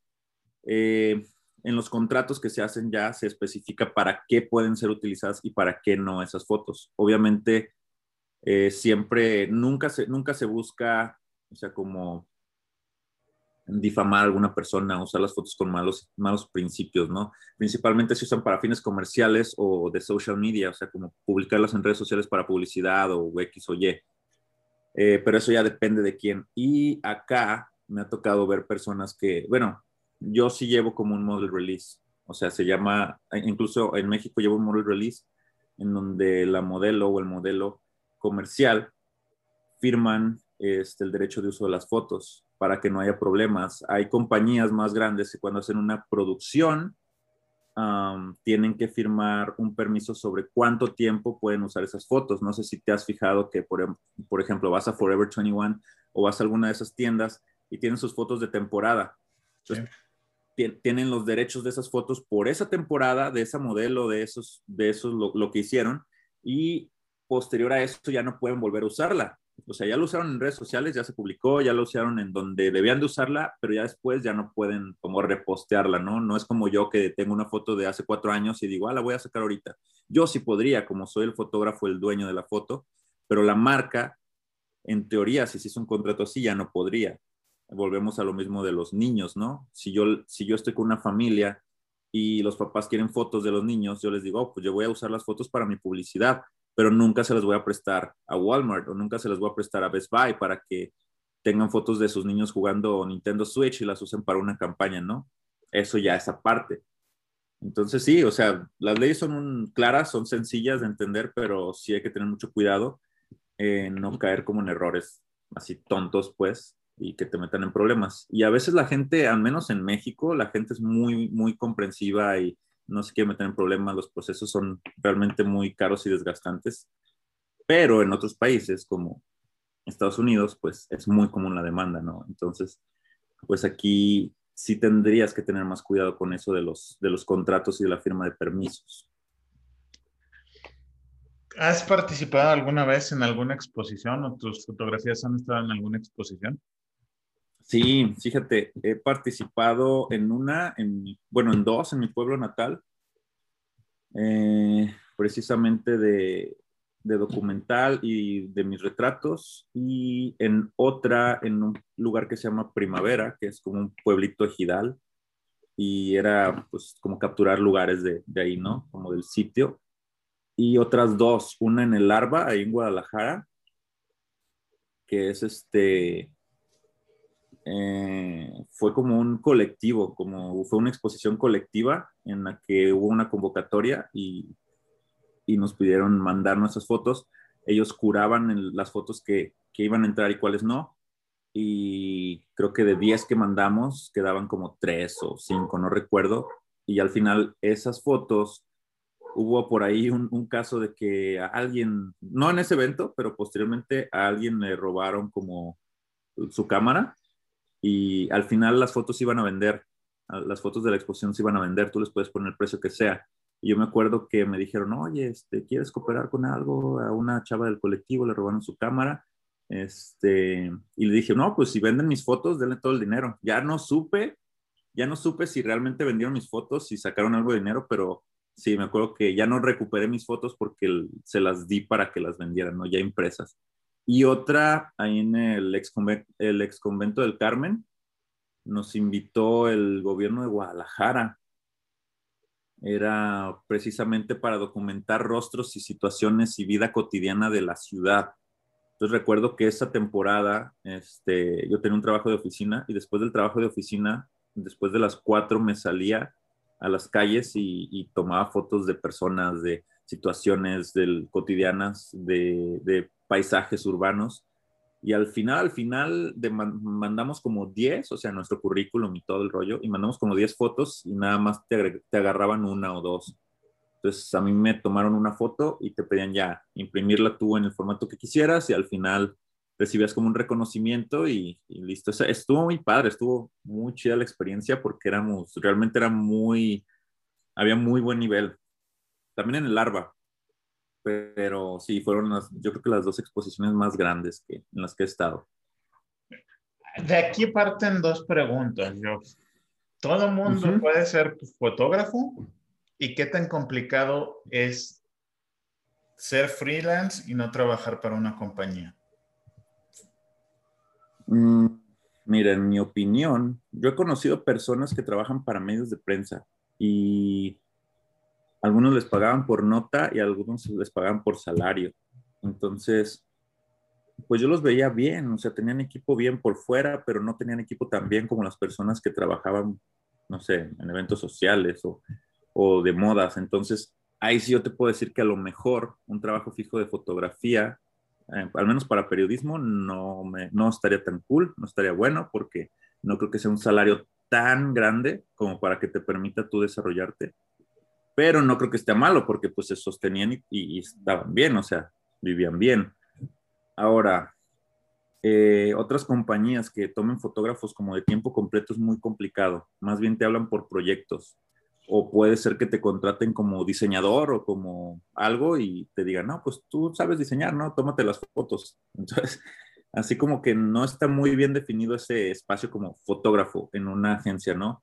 eh, en los contratos que se hacen ya se especifica para qué pueden ser utilizadas y para qué no esas fotos. Obviamente, eh, siempre, nunca se, nunca se busca, o sea, como difamar a alguna persona, usar las fotos con malos, malos principios, ¿no? Principalmente se usan para fines comerciales o de social media, o sea, como publicarlas en redes sociales para publicidad o X o Y. Eh, pero eso ya depende de quién. Y acá me ha tocado ver personas que, bueno, yo sí llevo como un model release. O sea, se llama, incluso en México llevo un model release en donde la modelo o el modelo comercial firman este, el derecho de uso de las fotos para que no haya problemas. Hay compañías más grandes que cuando hacen una producción tienen que firmar un permiso sobre cuánto tiempo pueden usar esas fotos. No sé si te has fijado que, por, em, por ejemplo, vas a Forever 21 o vas a alguna de esas tiendas y tienen sus fotos de temporada. Entonces, tienen los derechos de esas fotos por esa temporada, de esa modelo, de esos, de esos lo, que hicieron, y posterior a eso ya no pueden volver a usarla. O sea, ya lo usaron en redes sociales, ya se publicó, ya lo usaron en donde debían de usarla, pero ya después ya no pueden como repostearla, ¿no? No es como yo que tengo una foto de hace cuatro años y digo, ah, la voy a sacar ahorita. Yo sí podría, como soy el fotógrafo, el dueño de la foto, pero la marca, en teoría, si se hizo un contrato así, ya no podría volvemos a lo mismo de los niños, ¿no? Si yo, si yo estoy con una familia y los papás quieren fotos de los niños, yo les digo, oh, pues yo voy a usar las fotos para mi publicidad, pero nunca se las voy a prestar a Walmart o nunca se las voy a prestar a Best Buy para que tengan fotos de sus niños jugando Nintendo Switch y las usen para una campaña, ¿no? Eso ya es aparte. Entonces sí, o sea, las leyes son claras, son sencillas de entender, pero sí hay que tener mucho cuidado en no caer como en errores así tontos, pues, y que te metan en problemas. Y a veces la gente, al menos en México, la gente es muy, muy comprensiva y no se quiere meter en problemas, los procesos son realmente muy caros y desgastantes, pero en otros países como Estados Unidos, pues es muy común la demanda, ¿no? Entonces, pues aquí sí tendrías que tener más cuidado con eso de los, de los contratos y de la firma de permisos. ¿Has participado alguna vez en alguna exposición o tus fotografías han estado en alguna exposición? Sí, fíjate, he participado en una, en, bueno, en dos en mi pueblo natal, eh, precisamente de, de, documental y de mis retratos, y en otra, en un lugar que se llama Primavera, que es como un pueblito ejidal, y era pues como capturar lugares de, de ahí, ¿no? Como del sitio. Y otras dos, una en el Larva, ahí en Guadalajara, que es este, eh, fue como un colectivo, como fue una exposición colectiva en la que hubo una convocatoria y, y nos pidieron mandar nuestras fotos. Ellos curaban las fotos que, que, iban a entrar y cuáles no. Y creo que de 10 que mandamos quedaban como 3 o 5, no recuerdo. Y al final esas fotos, hubo por ahí un, un caso de que a alguien, no en ese evento, pero posteriormente a alguien le robaron como su cámara y al final las fotos iban a vender, las fotos de la exposición se iban a vender, tú les puedes poner el precio que sea. Y yo me acuerdo que me dijeron, oye, este, ¿quieres cooperar con algo? A una chava del colectivo le robaron su cámara. Este, y le dije, no, pues si venden mis fotos, denle todo el dinero. Ya no supe, ya no supe si realmente vendieron mis fotos, si sacaron algo de dinero, pero Sí, me acuerdo que ya no recuperé mis fotos porque se las di para que las vendieran, ¿no? Ya impresas. Y otra, ahí en el ex, convento del Carmen, nos invitó el gobierno de Guadalajara. Era precisamente para documentar rostros y situaciones y vida cotidiana de la ciudad. Entonces recuerdo que esa temporada este, yo tenía un trabajo de oficina y después del trabajo de oficina, después de las cuatro me salía a las calles y, tomaba fotos de personas, de situaciones del, cotidianas, de paisajes urbanos y al final, al final mandamos como 10, o sea, nuestro currículum y todo el rollo, y mandamos como 10 fotos y nada más te, te, agarraban una o dos. Entonces a mí me tomaron una foto y te pedían ya imprimirla tú en el formato que quisieras y al final recibías como un reconocimiento y, listo. O estuvo muy padre, estuvo muy chida la experiencia porque éramos, realmente era muy, había muy buen nivel. También en el Larva, pero sí, fueron las, yo creo que las dos exposiciones más grandes que, en las que he estado. De aquí parten dos preguntas. Yo, ¿Todo mundo puede ser fotógrafo? ¿Y qué tan complicado es ser freelance y no trabajar para una compañía? Mm, mira, en mi opinión, yo he conocido personas que trabajan para medios de prensa y algunos les pagaban por nota y algunos les pagaban por salario. Entonces, pues yo los veía bien, o sea, tenían equipo bien por fuera, pero no tenían equipo tan bien como las personas que trabajaban, no sé, en eventos sociales o, o de modas. Entonces, ahí sí yo te puedo decir que a lo mejor un trabajo fijo de fotografía, eh, al menos para periodismo, no, me, no estaría tan cool, no estaría bueno, porque no creo que sea un salario tan grande como para que te permita tú desarrollarte pero no creo que esté malo porque pues se sostenían y, estaban bien, o sea, vivían bien. Ahora, eh, otras compañías que tomen fotógrafos como de tiempo completo es muy complicado, más bien te hablan por proyectos o puede ser que te contraten como diseñador o como algo y te digan, no, pues tú sabes diseñar, ¿no? Tómate las fotos. Entonces, así como que no está muy bien definido ese espacio como fotógrafo en una agencia, ¿no?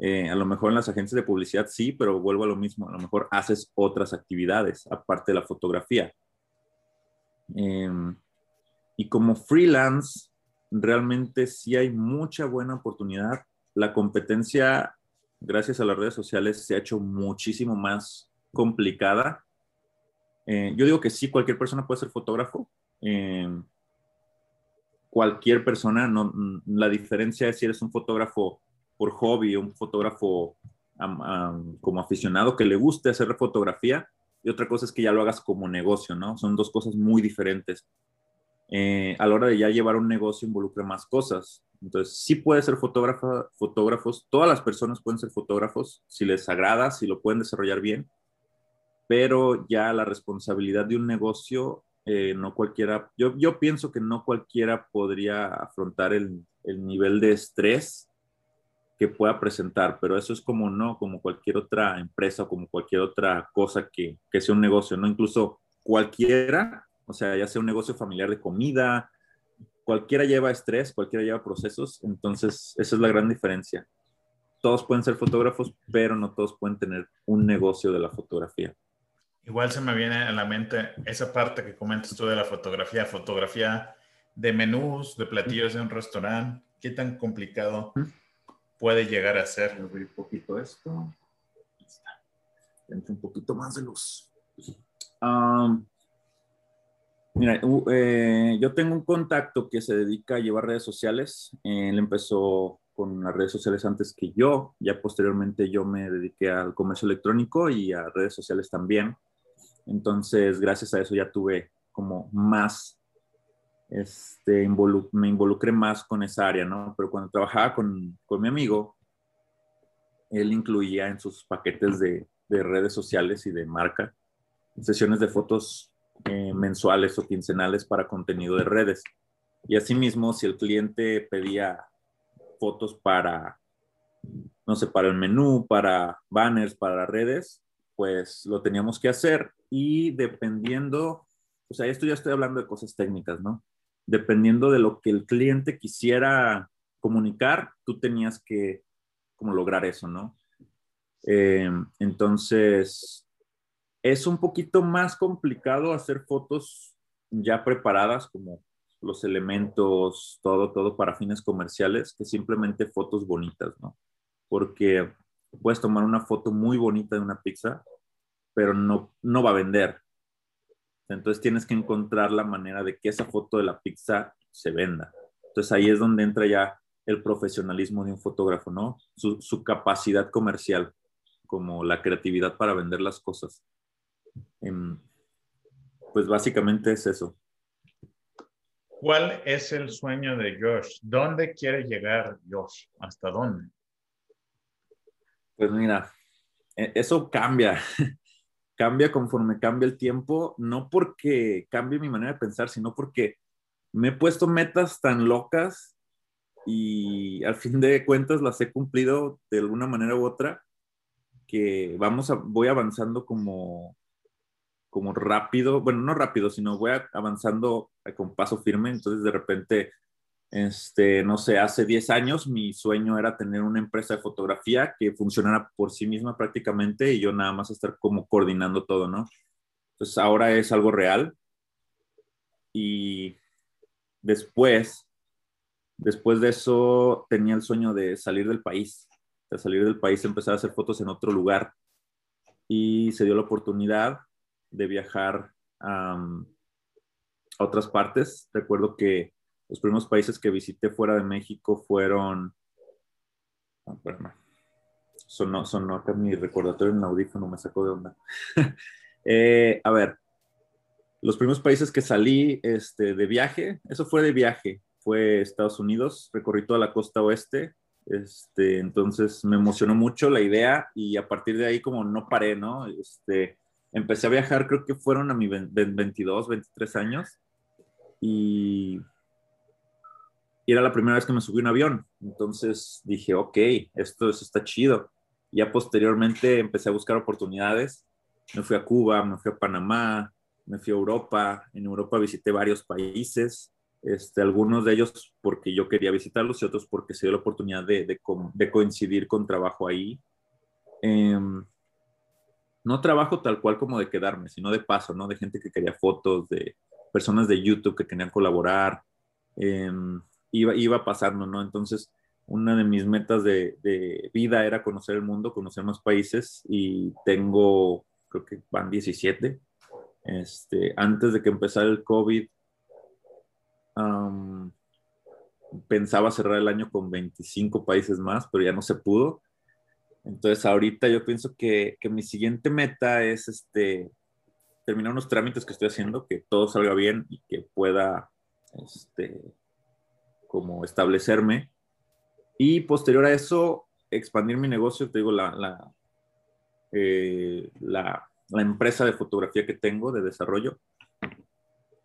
Eh, a lo mejor en las agencias de publicidad sí, pero vuelvo a lo mismo, a lo mejor haces otras actividades aparte de la fotografía. Em, y como freelance, realmente sí hay mucha buena oportunidad. La competencia, gracias a las redes sociales, se ha hecho muchísimo más complicada. Eh, yo digo que sí, cualquier persona puede ser fotógrafo. Em, cualquier persona, no, la diferencia es si eres un fotógrafo por hobby, un fotógrafo como aficionado que le guste hacer fotografía y otra cosa es que ya lo hagas como negocio, ¿no? Son dos cosas muy diferentes. Eh, a la hora de ya llevar un negocio involucra más cosas. Entonces, sí puede ser fotógrafo, fotógrafos, todas las personas pueden ser fotógrafos si les agrada, si lo pueden desarrollar bien, pero ya la responsabilidad de un negocio, eh, no cualquiera, yo, yo pienso que no cualquiera podría afrontar el, el nivel de estrés que pueda presentar, pero eso es como no, como cualquier otra empresa o como cualquier otra cosa que, que sea un negocio, ¿no? Incluso cualquiera, o sea, ya sea un negocio familiar de comida, cualquiera lleva estrés, cualquiera lleva procesos, entonces esa es la gran diferencia. Todos pueden ser fotógrafos, pero no todos pueden tener un negocio de la fotografía. Igual se me viene a la mente esa parte que comentas tú de la fotografía, fotografía de menús, de platillos de un restaurante, qué tan complicado puede llegar a ser. Voy un poquito esto. está. Entra un poquito más de luz. mira, eh, yo tengo un contacto que se dedica a llevar redes sociales. él empezó con las redes sociales antes que yo. Ya posteriormente yo me dediqué al comercio electrónico y a redes sociales también. Entonces, gracias a eso ya tuve como más este, me involucré más con esa área, ¿no? Pero cuando trabajaba con, con mi amigo, él incluía en sus paquetes de, de, redes sociales y de marca sesiones de fotos eh, mensuales o quincenales para contenido de redes. Y asimismo, si el cliente pedía fotos para, no sé, para el menú, para banners, para redes, pues lo teníamos que hacer. Y dependiendo, o sea, esto ya estoy hablando de cosas técnicas, ¿no? Dependiendo de lo que el cliente quisiera comunicar, tú tenías que como lograr eso, ¿no? Eh, entonces, es un poquito más complicado hacer fotos ya preparadas, como los elementos, todo, todo para fines comerciales, que simplemente fotos bonitas, ¿no? Porque puedes tomar una foto muy bonita de una pizza, pero no, no va a vender. Entonces tienes que encontrar la manera de que esa foto de la pizza se venda. Entonces ahí es donde entra ya el profesionalismo de un fotógrafo, ¿no? Su, su capacidad comercial, como la creatividad para vender las cosas. Em, pues básicamente es eso. ¿Cuál es el sueño de Josh? ¿Dónde quiere llegar Josh? ¿Hasta dónde? Pues mira, e, eso cambia. Cambia conforme cambia el tiempo, no porque cambie mi manera de pensar, sino porque me he puesto metas tan locas y al fin de cuentas las he cumplido de alguna manera u otra que vamos a, voy avanzando como como rápido, bueno, no rápido, sino voy avanzando con paso firme, entonces de repente, este, no sé, hace 10 años mi sueño era tener una empresa de fotografía que funcionara por sí misma prácticamente y yo nada más estar como coordinando todo, ¿no? Entonces ahora es algo real y después, después de eso tenía el sueño de salir del país, de salir del país, empezar a hacer fotos en otro lugar y se dio la oportunidad de viajar a, otras partes. Recuerdo que los primeros países que visité fuera de México fueron... Oh, sonó, sonó acá mi recordatorio en el audífono, me sacó de onda. Eh, a ver, los primeros países que salí este, de viaje, eso fue de viaje, fue Estados Unidos, recorrí toda la costa oeste, este, entonces me emocionó mucho la idea y a partir de ahí como no paré, ¿no? Este, empecé a viajar, creo que fueron a mis 22, 23 años y, era la primera vez que me subí un avión. Entonces dije, ok, esto, está chido. Ya posteriormente empecé a buscar oportunidades. Me fui a Cuba, me fui a Panamá, me fui a Europa. En Europa visité varios países, este, algunos de ellos porque yo quería visitarlos y otros porque se dio la oportunidad de, de, coincidir con trabajo ahí. Eh, no trabajo tal cual como de quedarme, sino de paso, ¿no? De gente que quería fotos, de personas de YouTube que querían colaborar. Em, iba, iba pasando, ¿no? Entonces, una de mis metas de, vida era conocer el mundo, conocer más países y tengo, creo que van 17. Este, antes de que empezara el COVID, pensaba cerrar el año con 25 países más, pero ya no se pudo. Entonces, ahorita yo pienso que, que, mi siguiente meta es este, terminar unos trámites que estoy haciendo, que todo salga bien y que pueda este, como establecerme. Y posterior a eso, expandir mi negocio, te digo, la, la, eh, la, la empresa de fotografía que tengo de desarrollo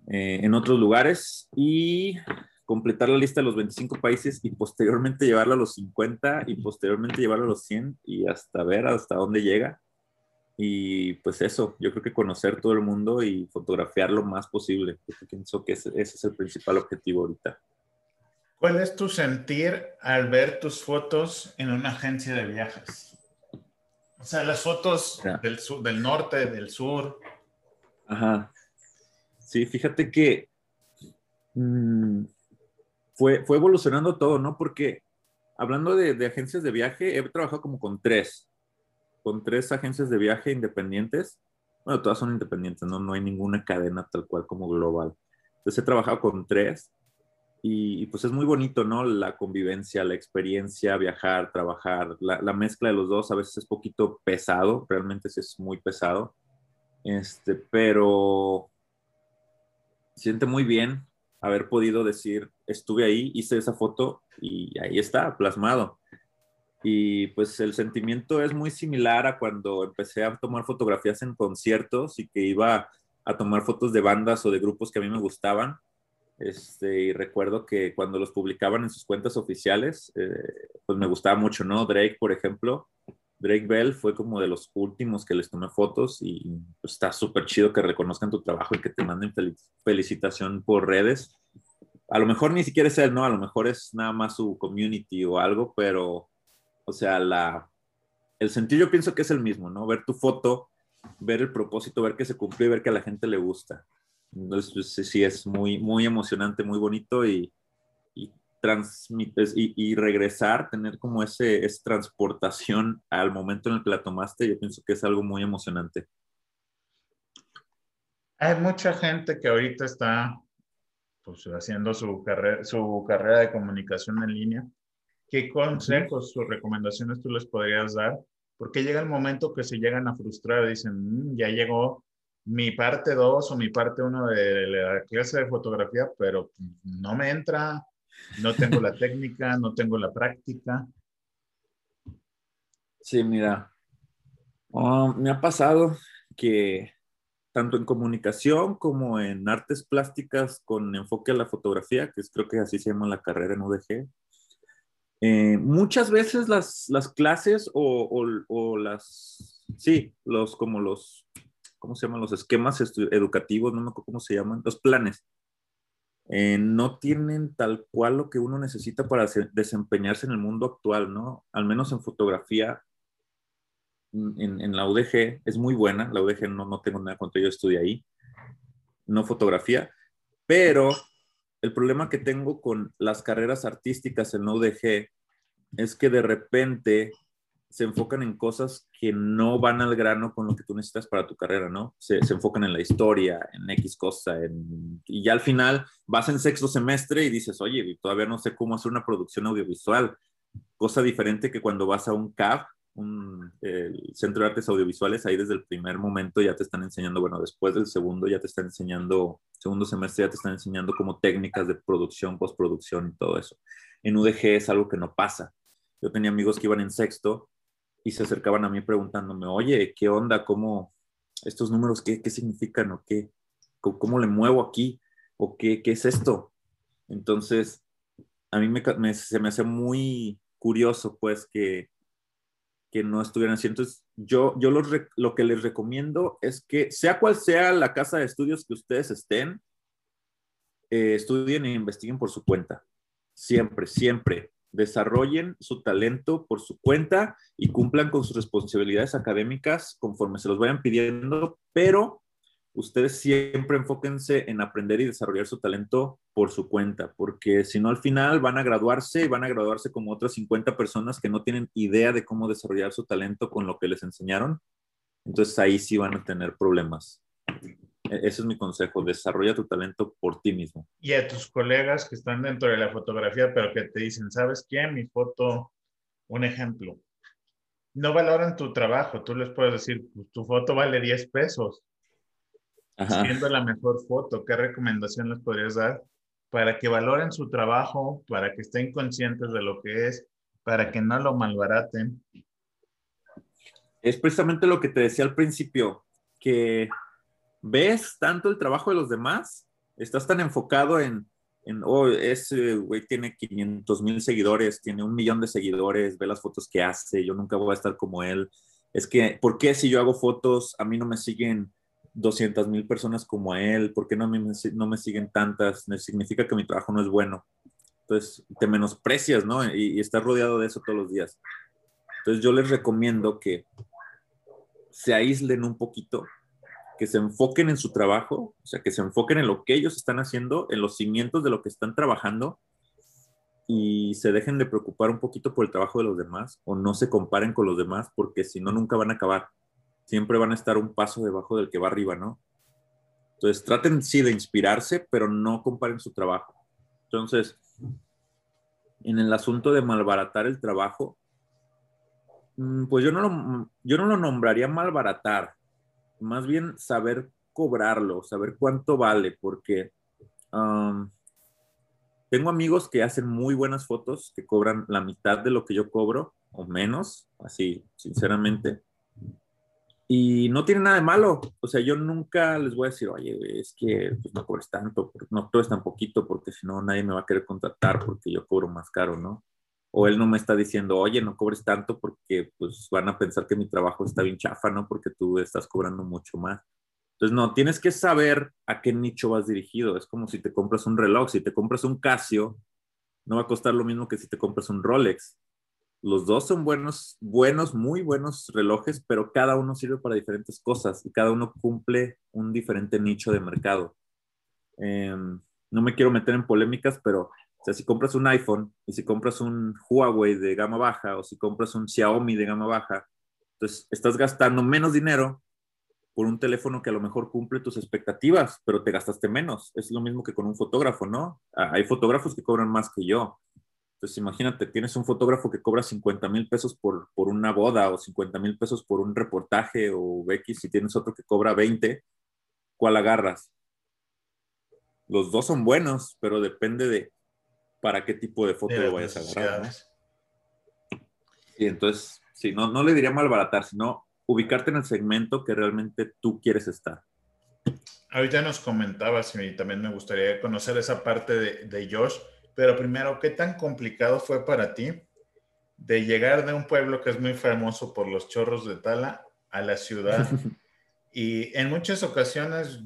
eh, en otros lugares y completar la lista de los 25 países y posteriormente llevarla a los 50 y posteriormente llevarla a los 100 y hasta ver hasta dónde llega. Y pues eso, yo creo que conocer todo el mundo y fotografiar lo más posible. Yo pienso que ese, es el principal objetivo ahorita. ¿Cuál es tu sentir al ver tus fotos en una agencia de viajes? O sea, las fotos del, sur, del norte, del sur. Ajá. Sí, fíjate que mmm, fue, fue evolucionando todo, ¿no? Porque hablando de, agencias de viaje, he trabajado como con tres, con tres agencias de viaje independientes. Bueno, todas son independientes, ¿no? No hay ninguna cadena tal cual como global. Entonces he trabajado con tres y, pues es muy bonito, ¿no? La convivencia, la experiencia, viajar, trabajar, la, la, mezcla de los dos a veces es poquito pesado, realmente sí es muy pesado, este, pero siente muy bien haber podido decir, estuve ahí, hice esa foto y ahí está, plasmado. Y pues el sentimiento es muy similar a cuando empecé a tomar fotografías en conciertos y que iba a tomar fotos de bandas o de grupos que a mí me gustaban. Este, y recuerdo que cuando los publicaban en sus cuentas oficiales, eh, pues me gustaba mucho, ¿no? Drake, por ejemplo, Drake Bell fue como de los últimos que les tomé fotos y pues, está súper chido que reconozcan tu trabajo y que te manden felicitación por redes. A lo mejor ni siquiera es él, ¿no? A lo mejor es nada más su community o algo, pero, o sea, la, el sentir yo pienso que es el mismo, ¿no? Ver tu foto, ver el propósito, ver que se cumplió y ver que a la gente le gusta. Entonces, pues, sí, es muy, muy emocionante, muy bonito y, y transmites y, regresar, tener como ese, esa transportación al momento en el que la tomaste, yo pienso que es algo muy emocionante. Hay mucha gente que ahorita está pues, haciendo su carrera, su carrera de comunicación en línea. ¿Qué consejos o recomendaciones tú les podrías dar? Porque llega el momento que se llegan a frustrar, dicen, mm, ya llegó mi parte 2 o mi parte 1 de la clase de fotografía, pero no me entra, no tengo la técnica, no tengo la práctica. Sí, mira, oh, me ha pasado que tanto en comunicación como en artes plásticas con enfoque a la fotografía, que es, creo que así se llama la carrera en UDG, eh, muchas veces las, las clases o, o, las, sí, los como los, ¿cómo se llaman? Los esquemas educativos, no me acuerdo cómo se llaman, los planes, eh, no tienen tal cual lo que uno necesita para desempeñarse en el mundo actual, ¿no? Al menos en fotografía, en, la UDG es muy buena, la UDG no, no tengo nada contra, yo estudié ahí, no fotografía, pero el problema que tengo con las carreras artísticas en la UDG es que de repente se enfocan en cosas que no van al grano con lo que tú necesitas para tu carrera, ¿no? Se, enfocan en la historia, en X cosa, y ya al final vas en sexto semestre y dices, oye, todavía no sé cómo hacer una producción audiovisual, cosa diferente que cuando vas a un CAB un Centro de Artes Audiovisuales, ahí desde el primer momento ya te están enseñando, bueno, después del segundo ya te están enseñando, segundo semestre ya te están enseñando como técnicas de producción, postproducción y todo eso. En UDG es algo que no pasa. Yo tenía amigos que iban en sexto y se acercaban a mí preguntándome, oye, ¿qué onda? ¿Cómo estos números, qué, qué significan o qué? ¿Cómo, le muevo aquí? ¿O qué, qué es esto? Entonces, a mí me, se me hace muy curioso, pues, que que no estuvieran así. Entonces, yo, yo lo que les recomiendo es que, sea cual sea la casa de estudios que ustedes estén, eh, estudien e investiguen por su cuenta. Siempre, siempre. Desarrollen su talento por su cuenta y cumplan con sus responsabilidades académicas conforme se los vayan pidiendo, pero ustedes siempre enfóquense en aprender y desarrollar su talento por su cuenta, porque si no al final van a graduarse y van a graduarse como otras 50 personas que no tienen idea de cómo desarrollar su talento con lo que les enseñaron. Entonces ahí sí van a tener problemas. E-, ese es mi consejo, desarrolla tu talento por ti mismo. Y a tus colegas que están dentro de la fotografía, pero que te dicen, ¿sabes qué? Mi foto, un ejemplo. No valoran tu trabajo, tú les puedes decir, pues, tu foto vale 10 pesos siendo la mejor foto, ¿qué recomendación les podrías dar para que valoren su trabajo, para que estén conscientes de lo que es, para que no lo malbaraten? Es precisamente lo que te decía al principio, que ves tanto el trabajo de los demás, estás tan enfocado en, oh, ese güey tiene 500 mil seguidores, tiene un millón de seguidores, ve las fotos que hace, yo nunca voy a estar como él. Es que, ¿por qué si yo hago fotos, a mí no me siguen 200 mil personas como a él, ¿por qué no me, no me siguen tantas? Significa que mi trabajo no es bueno. Entonces, te menosprecias, ¿no? Y, y, estás rodeado de eso todos los días. Entonces, yo les recomiendo que se aíslen un poquito, que se enfoquen en su trabajo, o sea, que se enfoquen en lo que ellos están haciendo, en los cimientos de lo que están trabajando y se dejen de preocupar un poquito por el trabajo de los demás o no se comparen con los demás porque si no, nunca van a acabar siempre van a estar un paso debajo del que va arriba, ¿no? Entonces, traten sí de inspirarse, pero no comparen su trabajo. Entonces, en el asunto de malbaratar el trabajo, mm, pues yo no lo, yo no lo nombraría malbaratar, más bien saber cobrarlo, saber cuánto vale, porque tengo amigos que hacen muy buenas fotos, que cobran la mitad de lo que yo cobro, o menos, así, sinceramente. Y no tiene nada de malo. O sea, yo nunca les voy a decir, oye, es que pues, no cobres tanto, no cobres tan poquito, porque si no nadie me va a querer contratar porque yo cobro más caro, ¿no? O él no me está diciendo, oye, no cobres tanto porque pues van a pensar que mi trabajo está bien chafa, ¿no? Porque tú estás cobrando mucho más. Entonces, no, tienes que saber a qué nicho vas dirigido. Es como si te compras un reloj. Si te compras un Casio, no va a costar lo mismo que si te compras un Rolex. los dos son buenos, buenos, muy buenos relojes, pero cada uno sirve para diferentes cosas y cada uno cumple un diferente nicho de mercado. Em, no me quiero meter en polémicas, pero o sea, si compras un iPhone y si compras un Huawei de gama baja o si compras un Xiaomi de gama baja, entonces estás gastando menos dinero por un teléfono que a lo mejor cumple tus expectativas, pero te gastaste menos. Es lo mismo que con un fotógrafo, ¿no? Ah, hay fotógrafos que cobran más que yo. Entonces, imagínate, tienes un fotógrafo que cobra 50 mil pesos por, por una boda o 50 mil pesos por un reportaje o X, si tienes otro que cobra 20, ¿cuál agarras? Los dos son buenos, pero depende de para qué tipo de foto lo vayas a agarrar. Y entonces, sí, no, no le diría malbaratar, sino ubicarte en el segmento que realmente tú quieres estar. Ahorita nos comentabas y también me gustaría conocer esa parte de, de Josh pero primero, ¿qué tan complicado fue para ti de llegar de un pueblo que es muy famoso por los chorros de tala a la ciudad? y en muchas ocasiones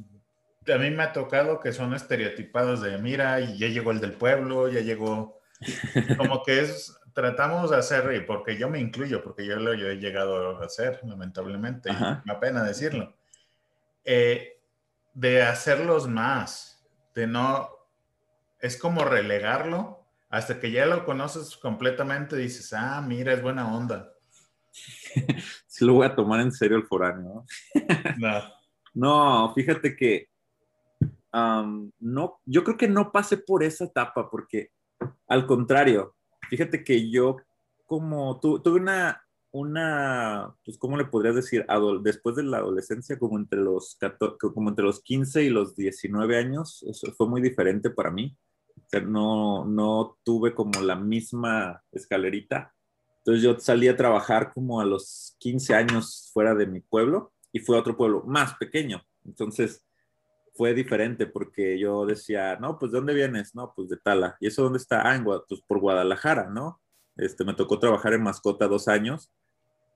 a mí me ha tocado que son estereotipados de, mira, ya llegó el del pueblo, ya llegó, como que es, tratamos de hacer, y porque yo me incluyo, porque yo lo he llegado a hacer, lamentablemente, y me apena decirlo, eh, de hacerlos más, de no es como relegarlo hasta que ya lo conoces completamente, dices, ah, mira, es buena onda. sí lo voy a tomar en serio el foráneo. no. no, fíjate que no, yo creo que no pasé por esa etapa porque al contrario, fíjate que yo como tuve una, una, pues, ¿cómo le podrías decir? después de la adolescencia, como entre, los, como entre los 15 y los 19 años, eso fue muy diferente para mí no, no tuve como la misma escalerita. Entonces yo salí a trabajar como a los 15 años fuera de mi pueblo y fue a otro pueblo más pequeño. Entonces fue diferente porque yo decía, no, pues ¿de dónde vienes? No, pues de Tala. ¿Y eso dónde está? Ah, pues por Guadalajara, ¿no? Este, me tocó trabajar en mascota dos años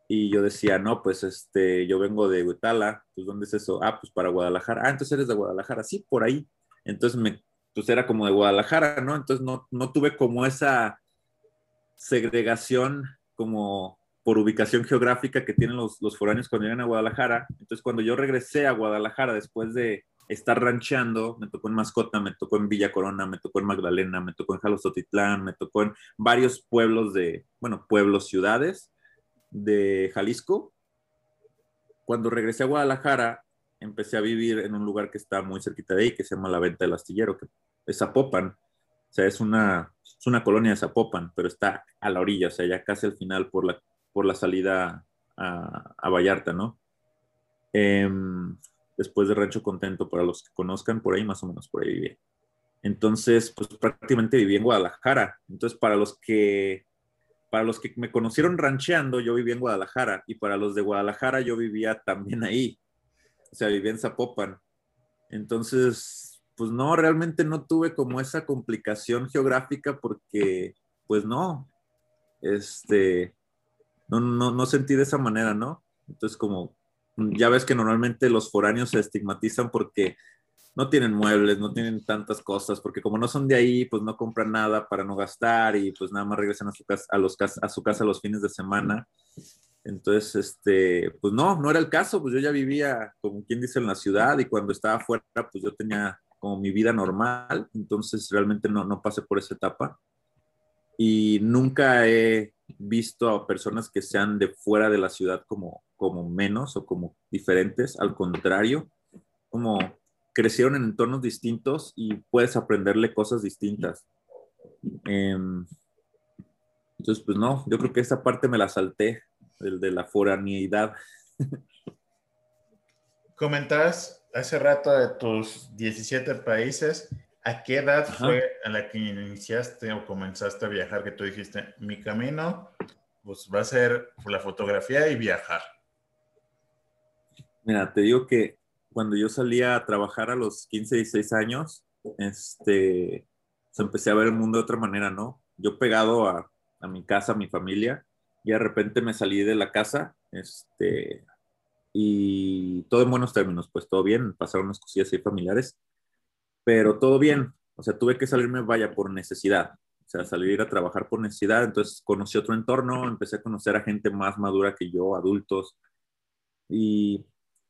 y yo decía, no, pues este, yo vengo de Tala, pues ¿dónde es eso? Ah, pues para Guadalajara. Ah, entonces eres de Guadalajara, sí, por ahí. Entonces me pues era como de Guadalajara, ¿no? Entonces no, no tuve como esa segregación como por ubicación geográfica que tienen los, los foráneos cuando llegan a Guadalajara. Entonces cuando yo regresé a Guadalajara después de estar rancheando, me tocó en Mascota, me tocó en Villa Corona, me tocó en Magdalena, me tocó en Jalostotitlán, me tocó en varios pueblos de, bueno, pueblos, ciudades de Jalisco. Cuando regresé a Guadalajara, empecé a vivir en un lugar que está muy cerquita de ahí, que se llama La Venta del Astillero, que es Zapopan. O sea, es una, es una colonia de Zapopan, pero está a la orilla, o sea, ya casi al final por la, por la salida a, a Vallarta, ¿no? Em, después de Rancho Contento, para los que conozcan, por ahí más o menos por ahí viví. Entonces, pues prácticamente viví en Guadalajara. Entonces, para los que para los que me conocieron rancheando, yo vivía en Guadalajara y para los de Guadalajara yo vivía también ahí o sea, vivía en Zapopan. Entonces, pues no, realmente no tuve como esa complicación geográfica porque, pues no, este, no, no, no sentí de esa manera, ¿no? Entonces, como, ya ves que normalmente los foráneos se estigmatizan porque no tienen muebles, no tienen tantas cosas, porque como no son de ahí, pues no compran nada para no gastar y pues nada más regresan a su casa, a los, a su casa los fines de semana. Entonces, este, pues no, no era el caso, pues yo ya vivía, como quien dice, en la ciudad y cuando estaba afuera, pues yo tenía como mi vida normal, entonces realmente no, no pasé por esa etapa. Y nunca he visto a personas que sean de fuera de la ciudad como, como menos o como diferentes, al contrario, como crecieron en entornos distintos y puedes aprenderle cosas distintas. Em, entonces, pues no, yo creo que esa parte me la salté el de la foraneidad. Comentabas hace rato de tus 17 países. ¿A qué edad fue a la que iniciaste o comenzaste a viajar? Que tú dijiste, mi camino pues, va a ser la fotografía y viajar. Mira, te digo que cuando yo salía a trabajar a los 15, 16 años, este, se empecé a ver el mundo de otra manera, ¿no? Yo pegado a, a mi casa, a mi familia, y de repente me salí de la casa, este, y todo en buenos términos, pues todo bien, pasaron unas cosillas ahí familiares, pero todo bien, o sea, tuve que salirme, vaya, por necesidad. O sea, salir a trabajar por necesidad. Entonces conocí otro entorno, empecé a conocer a gente más madura que yo, adultos. Y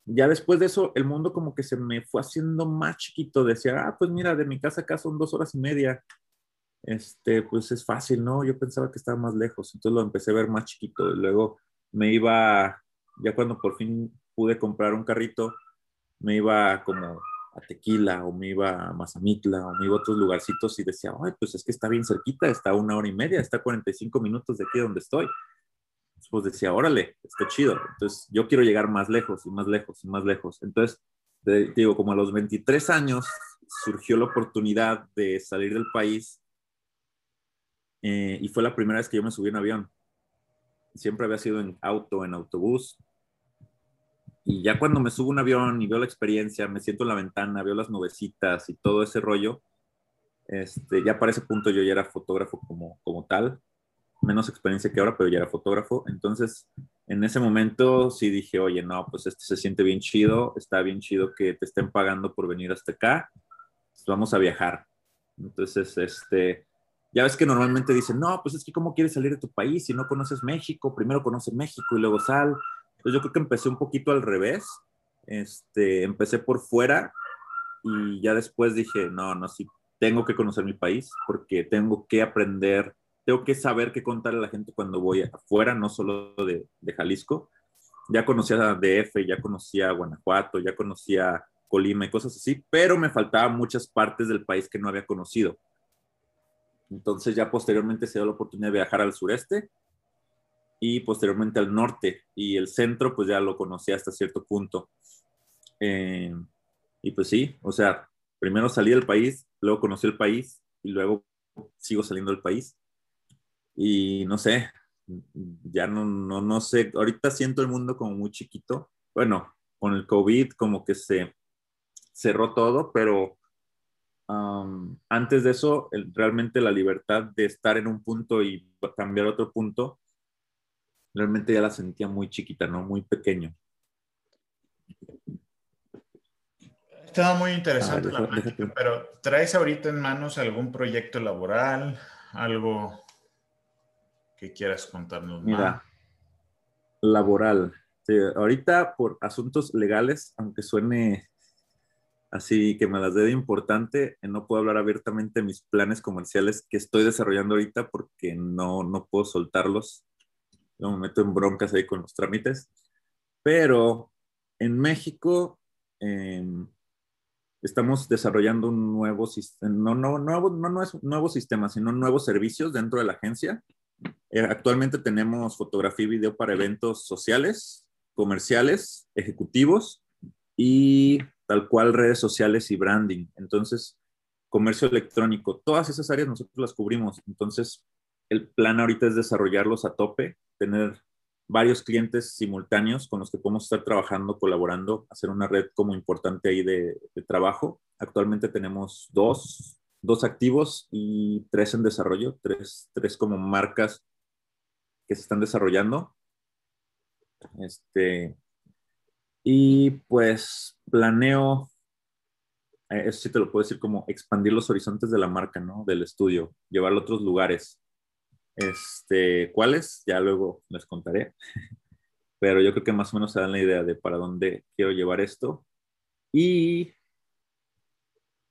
ya después de eso, el mundo como que se me fue haciendo más chiquito. Decía, ah, pues mira, de mi casa acá son dos horas y media. Este, pues es fácil, ¿no? Yo pensaba que estaba más lejos. Entonces lo empecé a ver más chiquito. Luego me iba, ya cuando por fin pude comprar un carrito, me iba como a Tequila o me iba a Mazamitla o me iba a otros lugarcitos y decía, ay, pues es que está bien cerquita, está a una hora y media, está a 45 minutos de aquí donde estoy. Pues decía, órale, está chido. Entonces yo quiero llegar más lejos y más lejos y más lejos. Entonces, digo, como a los 23 años surgió la oportunidad de salir del país eh, y fue la primera vez que yo me subí en avión. Siempre había sido en auto, en autobús, y ya cuando me subo un avión y veo la experiencia, me siento en la ventana, veo las nubecitas y todo ese rollo, este, ya para ese punto yo ya era fotógrafo como, como tal, menos experiencia que ahora, pero ya era fotógrafo. Entonces, en ese momento sí dije, oye, no, pues este se siente bien chido, está bien chido que te estén pagando por venir hasta acá, pues vamos a viajar. Entonces, este, ya ves que normalmente dicen, no, pues es que cómo quieres salir de tu país si no conoces México, primero conoces México y luego sal. Entonces yo creo que empecé un poquito al revés. Este, empecé por fuera y ya después dije, no, no, sí, tengo que conocer mi país porque tengo que aprender, tengo que saber qué contarle a la gente cuando voy afuera, no solo de, de Jalisco. Ya conocía DF, ya conocía Guanajuato, ya conocía Colima y cosas así, pero me faltaban muchas partes del país que no había conocido. Entonces ya posteriormente se dio la oportunidad de viajar al sureste y posteriormente al norte y el centro pues ya lo conocí hasta cierto punto. Eh, y pues sí, o sea, primero salí del país, luego conocí el país y luego sigo saliendo del país. Y no sé, ya no, no, no sé, ahorita siento el mundo como muy chiquito. Bueno, con el COVID como que se cerró todo, pero antes de eso, realmente la libertad de estar en un punto y cambiar otro punto realmente ya la sentía muy chiquita, ¿no? Muy pequeño. Estaba muy interesante ah, la pero ¿traes ahorita en manos algún proyecto laboral? ¿Algo que quieras contarnos? Mira, laboral. ahorita por asuntos legales, aunque suene así que me las dé de importante, no puedo hablar abiertamente de mis planes comerciales que estoy desarrollando ahorita porque no, no puedo soltarlos me meto en broncas ahí con los trámites. Pero en México em, estamos desarrollando un nuevo sistema, no, no, nuevo, no, no es nuevo sistema, sino nuevos servicios dentro de la agencia. Eh, actualmente tenemos fotografía y video para eventos sociales, comerciales, ejecutivos y tal cual redes sociales y branding. Entonces, comercio electrónico, todas esas áreas nosotros las cubrimos. Entonces, el plan ahorita es desarrollarlos a tope, tener varios clientes simultáneos con los que podemos estar trabajando, colaborando, hacer una red como importante ahí de, trabajo. Actualmente tenemos dos, dos, activos y tres en desarrollo, tres, tres como marcas que se están desarrollando. Este, y pues planeo, eh, eso sí te lo puedo decir, como expandir los horizontes de la marca, ¿no? Del estudio, llevarlo a otros lugares. Este, ¿Cuáles? Ya luego les contaré. Pero yo creo que más o menos se dan la idea de para dónde quiero llevar esto. Y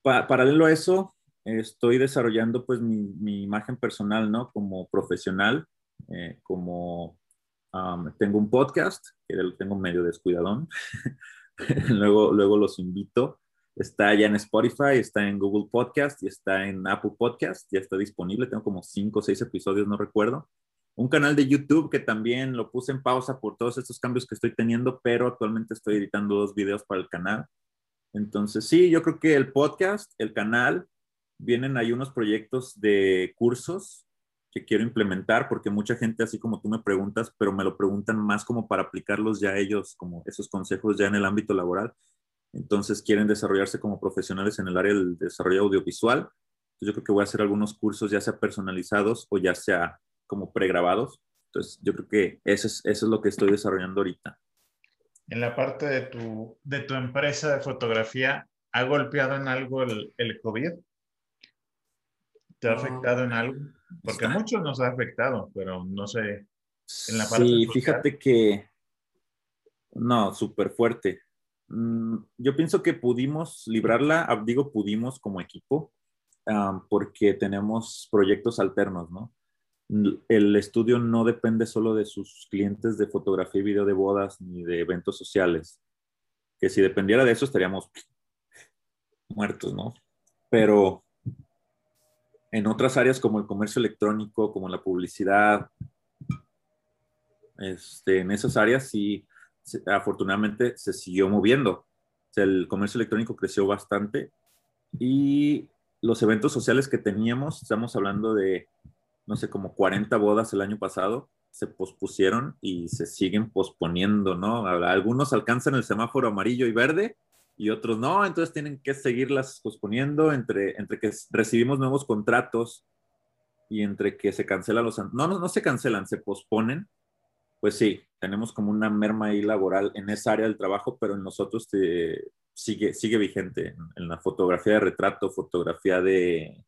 paralelo a eso, estoy desarrollando pues mi, imagen personal, ¿no? Como profesional, eh, como tengo un podcast, que lo tengo medio descuidadón. luego, luego los invito Está ya en Spotify, está en Google Podcast y está en Apple Podcast. Ya está disponible. Tengo como cinco o seis episodios, no recuerdo. Un canal de YouTube que también lo puse en pausa por todos estos cambios que estoy teniendo, pero actualmente estoy editando dos videos para el canal. Entonces, sí, yo creo que el podcast, el canal, vienen ahí unos proyectos de cursos que quiero implementar porque mucha gente, así como tú me preguntas, pero me lo preguntan más como para aplicarlos ya ellos, como esos consejos ya en el ámbito laboral entonces quieren desarrollarse como profesionales en el área del desarrollo audiovisual. yo creo que voy a hacer algunos cursos ya sea personalizados o ya sea como pregrabados. Entonces yo creo que eso es, eso es lo que estoy desarrollando ahorita. En la parte de tu, de tu empresa de fotografía, ¿ha golpeado en algo el, el COVID? ¿Te ha afectado en algo? Porque a muchos nos ha afectado, pero no sé. En la parte sí, fíjate que. No, súper fuerte. Mm, yo pienso que pudimos librarla, ah, digo pudimos como equipo, porque tenemos proyectos alternos, ¿no? El estudio no depende solo de sus clientes de fotografía y video de bodas ni de eventos sociales, que si dependiera de eso estaríamos muertos, ¿no? Pero en otras áreas como el comercio electrónico, como la publicidad, este, en esas áreas sí, afortunadamente se siguió moviendo. el comercio electrónico creció bastante y los eventos sociales que teníamos, estamos hablando de, no sé, como 40 bodas el año pasado, se pospusieron y se siguen posponiendo, ¿no? Algunos alcanzan el semáforo amarillo y verde y otros no, entonces tienen que seguirlas posponiendo entre, entre que recibimos nuevos contratos y entre que se cancelan los... No, no, no se cancelan, se posponen. Pues sí, tenemos como una merma ahí laboral en esa área del trabajo, pero en nosotros te, sigue, sigue vigente. En, la fotografía de retrato, fotografía de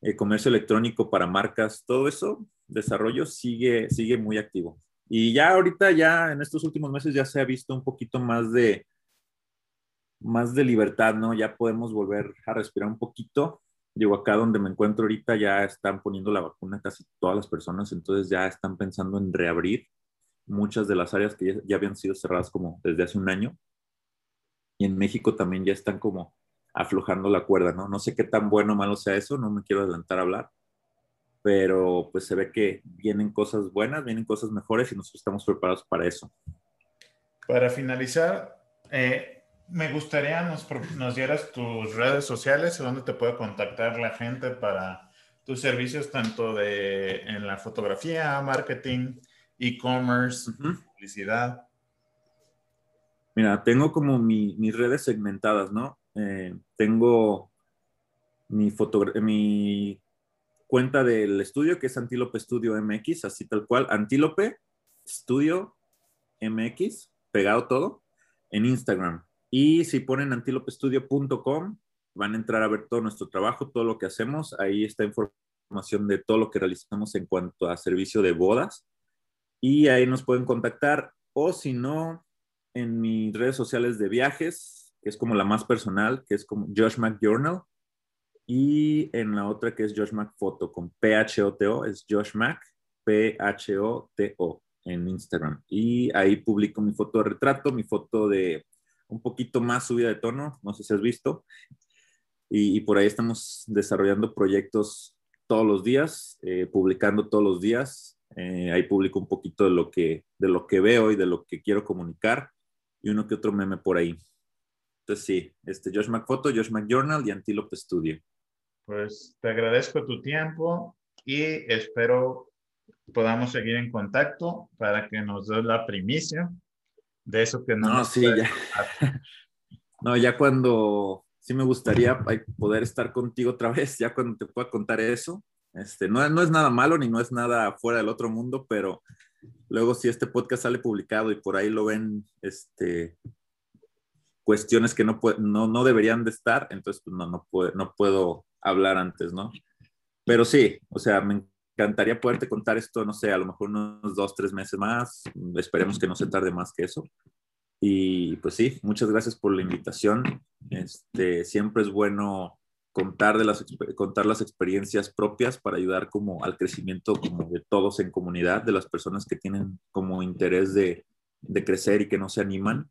eh, comercio electrónico para marcas, todo eso, desarrollo sigue, sigue muy activo. Y ya ahorita, ya en estos últimos meses ya se ha visto un poquito más de, más de libertad, ¿no? Ya podemos volver a respirar un poquito. Digo, acá donde me encuentro ahorita ya están poniendo la vacuna casi todas las personas, entonces ya están pensando en reabrir muchas de las áreas que ya, habían sido cerradas como desde hace un año. Y en México también ya están como aflojando la cuerda, ¿no? No sé qué tan bueno o malo sea eso, no me quiero adelantar a hablar, pero pues se ve que vienen cosas buenas, vienen cosas mejores y nosotros estamos preparados para eso. Para finalizar, eh, me gustaría nos, nos dieras tus redes sociales, donde te puede contactar la gente para tus servicios, tanto de en la fotografía, marketing, e-commerce, publicidad. Mira, tengo como mis redes segmentadas, ¿no? Eh, tengo mi, mi cuenta del estudio, que es Antílope Studio MX, así tal cual, Antílope Studio MX, pegado todo, en Instagram. Y si ponen antilopestudio.com, van a entrar a ver todo nuestro trabajo, todo lo que hacemos. Ahí está información de todo lo que realizamos en cuanto a servicio de bodas. Y ahí nos pueden contactar. O si no, en mis redes sociales de viajes, que es como la más personal, que es como Josh Mac Journal. Y en la otra que es Josh Mac Photo, con P-H-O-T-O, es Josh Mac, P-H-O-T-O en Instagram. Y ahí publico mi foto de retrato, mi foto de un poquito más subida de tono, no sé si has visto. Y, por ahí estamos desarrollando proyectos todos los días, eh, publicando todos los días. Eh, ahí publico un poquito de lo, que, de lo que veo y de lo que quiero comunicar y uno que otro meme por ahí. Entonces sí, este Josh McPhoto, Josh McJournal y Antilope Studio. Pues te agradezco tu tiempo y espero podamos seguir en contacto para que nos des la primicia de eso que no. No, sí, ya. no, ya cuando sí me gustaría poder estar contigo otra vez, ya cuando te pueda contar eso. Este, no, no es nada malo ni no es nada fuera del otro mundo, pero luego si este podcast sale publicado y por ahí lo ven este, cuestiones que no, no, no deberían de estar, entonces pues no, no, puedo, no puedo hablar antes, ¿no? Pero sí, o sea, me encantaría poderte contar esto, no sé, a lo mejor unos dos, tres meses más. Esperemos que no se tarde más que eso. Y pues sí, muchas gracias por la invitación. Este, siempre es bueno contar, de las, contar las experiencias propias para ayudar como al crecimiento como de todos en comunidad, de las personas que tienen como interés de, de crecer y que no se animan,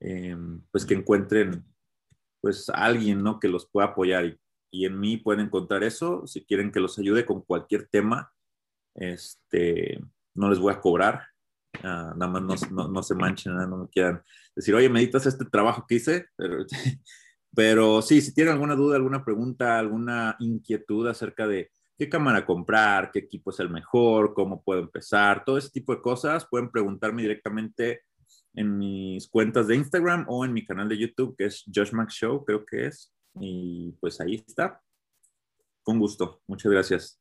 em, pues que encuentren pues alguien, ¿no? Que los pueda apoyar y y en mí pueden encontrar eso. Si quieren que los ayude con cualquier tema, este, no les voy a cobrar. Ah, nada más no, no, se manchen, no me quieran decir, oye, meditas este trabajo que hice. Pero, pero sí, si tienen alguna duda, alguna pregunta, alguna inquietud acerca de qué cámara comprar, qué equipo es el mejor, cómo puedo empezar, todo ese tipo de cosas, pueden preguntarme directamente en mis cuentas de Instagram o en mi canal de YouTube, que es Josh Max Show, creo que es. Y pues ahí está. Con gusto. Muchas gracias.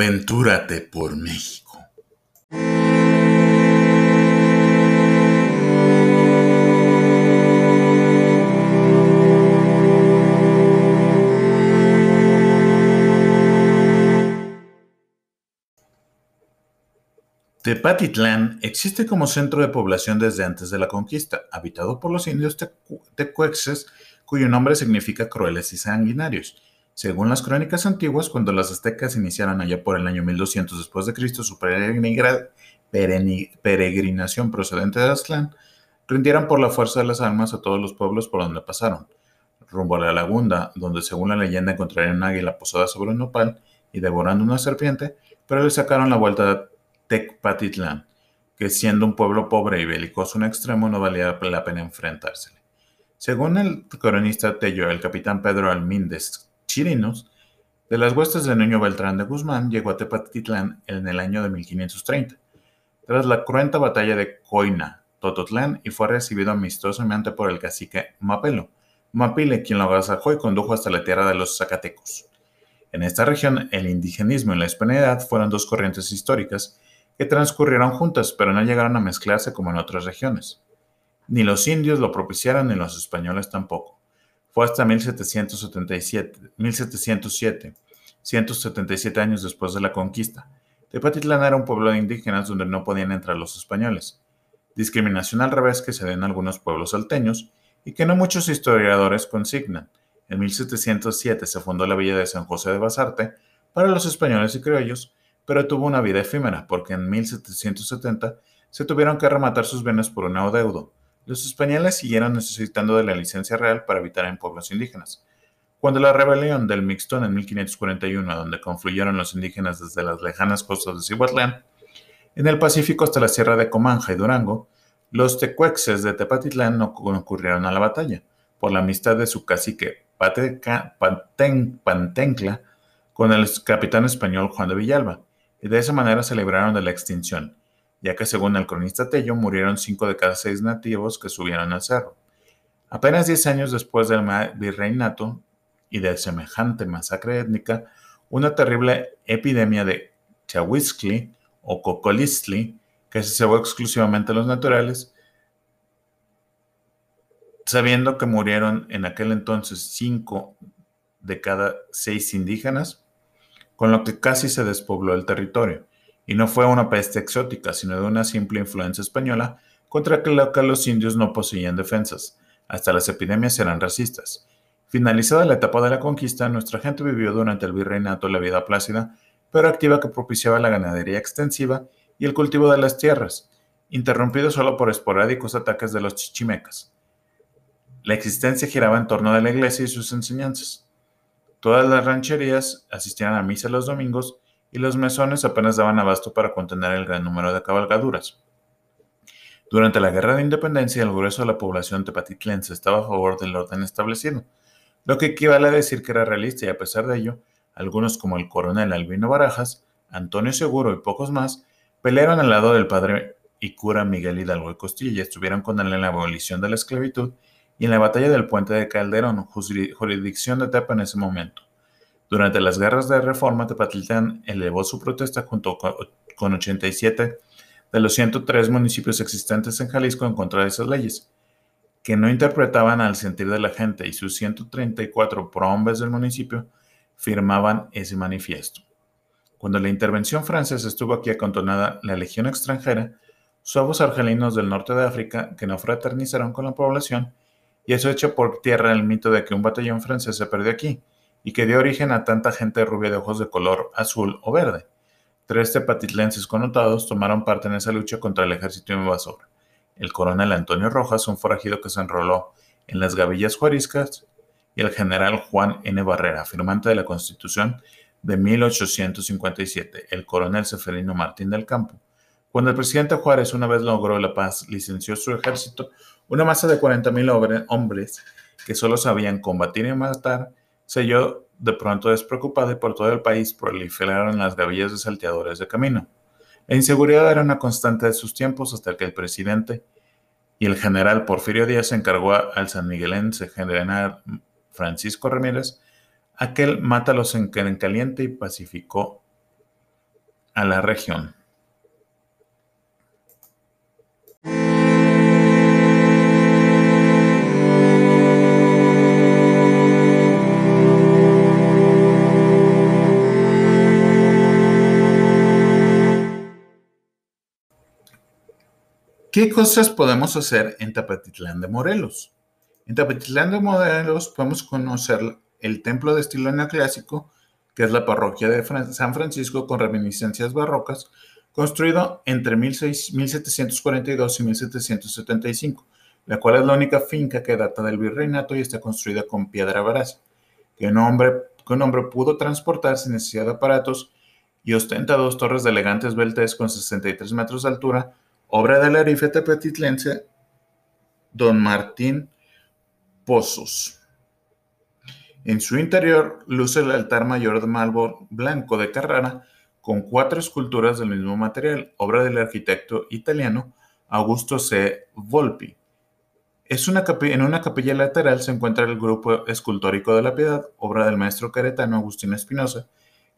Aventúrate por México. Tepatitlán existe como centro de población desde antes de la conquista, habitado por los indios tecuexes, cuyo nombre significa crueles y sanguinarios. Según las crónicas antiguas, cuando los aztecas iniciaron allá por el año 1200 después de Cristo su peregrinación procedente de Aztlán, rindieron por la fuerza de las armas a todos los pueblos por donde pasaron, rumbo a la laguna, donde según la leyenda encontrarían un águila posada sobre un nopal y devorando una serpiente, pero le sacaron la vuelta Tecpatitlán, que siendo un pueblo pobre y belicoso en extremo no valía la pena enfrentársele. Según el cronista Tello, el capitán Pedro Almíndez Chirinos, de las huestes de Nuño Beltrán de Guzmán, llegó a Tepatitlán en el año de 1530, tras la cruenta batalla de Coina, Tototlán, y fue recibido amistosamente por el cacique Mapelo, Mapile, quien lo agasajó y condujo hasta la tierra de los Zacatecos. En esta región, el indigenismo y la hispanidad fueron dos corrientes históricas que transcurrieron juntas, pero no llegaron a mezclarse como en otras regiones. Ni los indios lo propiciaron ni los españoles tampoco. Fue hasta 1777, 1707, 177 años después de la conquista. Tepatitlán era un pueblo de indígenas donde no podían entrar los españoles. Discriminación al revés que se ve en algunos pueblos salteños y que no muchos historiadores consignan. En 1707 se fundó la villa de San José de Basarte para los españoles y criollos, pero tuvo una vida efímera porque en 1770 se tuvieron que rematar sus bienes por un adeudo. Los españoles siguieron necesitando de la licencia real para habitar en pueblos indígenas. Cuando la rebelión del Mixtón en 1541, donde confluyeron los indígenas desde las lejanas costas de Cihuatlán, en el Pacífico hasta la sierra de Comanja y Durango, los tecuexes de Tepatitlán no concurrieron a la batalla, por la amistad de su cacique Pantencla con el capitán español Juan de Villalba, y de esa manera se libraron de la extinción, ya que según el cronista Tello murieron cinco de cada seis nativos que subieron al cerro. Apenas diez años después del virreinato y de semejante masacre étnica, una terrible epidemia de chahuizcli o cocolistli, que se cebó exclusivamente a los naturales, sabiendo que murieron en aquel entonces cinco de cada seis indígenas, con lo que casi se despobló el territorio, y no fue una peste exótica, sino de una simple influencia española contra la que los indios no poseían defensas. Hasta las epidemias eran racistas. Finalizada la etapa de la conquista, nuestra gente vivió durante el virreinato la vida plácida, pero activa que propiciaba la ganadería extensiva y el cultivo de las tierras, interrumpido solo por esporádicos ataques de los chichimecas. La existencia giraba en torno de la iglesia y sus enseñanzas. Todas las rancherías asistían a misa los domingos y los mesones apenas daban abasto para contener el gran número de cabalgaduras. Durante la Guerra de Independencia, el grueso de la población tepatitlense estaba a favor del orden establecido, lo que equivale a decir que era realista y a pesar de ello, algunos como el coronel Albino Barajas, Antonio Seguro y pocos más, pelearon al lado del padre y cura Miguel Hidalgo y Costilla y estuvieron con él en la abolición de la esclavitud y en la batalla del puente de Calderón, jurisdicción de Tepa en ese momento. Durante las guerras de reforma, Tepatitlán elevó su protesta junto con 87 de los 103 municipios existentes en Jalisco en contra de esas leyes, que no interpretaban al sentir de la gente y sus 134 prohombres del municipio firmaban ese manifiesto. Cuando la intervención francesa estuvo aquí acontonada la legión extranjera, suavos argelinos del norte de África que no fraternizaron con la población y eso echa por tierra el mito de que un batallón francés se perdió aquí y que dio origen a tanta gente rubia de ojos de color azul o verde. Tres tepatitlenses connotados tomaron parte en esa lucha contra el ejército invasor. El coronel Antonio Rojas, un forajido que se enroló en las gavillas juariscas, y el general Juan N. Barrera, firmante de la Constitución de 1857, el coronel Seferino Martín del Campo. Cuando el presidente Juárez una vez logró la paz, licenció su ejército una masa de 40.000 hombres que solo sabían combatir y matar se de pronto despreocupada y por todo el país proliferaron las gavillas de salteadores de camino. La inseguridad era una constante de sus tiempos hasta que el presidente y el general Porfirio Díaz encargó al sanmiguelense general Francisco Ramírez aquel mátalos en caliente y pacificó a la región. ¿Qué cosas podemos hacer en Tapatitlán de Morelos? En Tapatitlán de Morelos podemos conocer el templo de estilo neoclásico, que es la parroquia de San Francisco con reminiscencias barrocas, construido entre 1742 y 1775, la cual es la única finca que data del virreinato y está construida con piedra brasa, que un hombre, que un hombre pudo transportar sin necesidad de aparatos y ostenta dos torres de elegantes beltes con 63 metros de altura, obra del arife tepetitlense Don Martín Pozos. En su interior luce el altar mayor de mármol blanco de Carrara con cuatro esculturas del mismo material, obra del arquitecto italiano Augusto C. Volpi. Es una en una capilla lateral se encuentra el grupo escultórico de la Piedad, obra del maestro caretano Agustín Espinosa,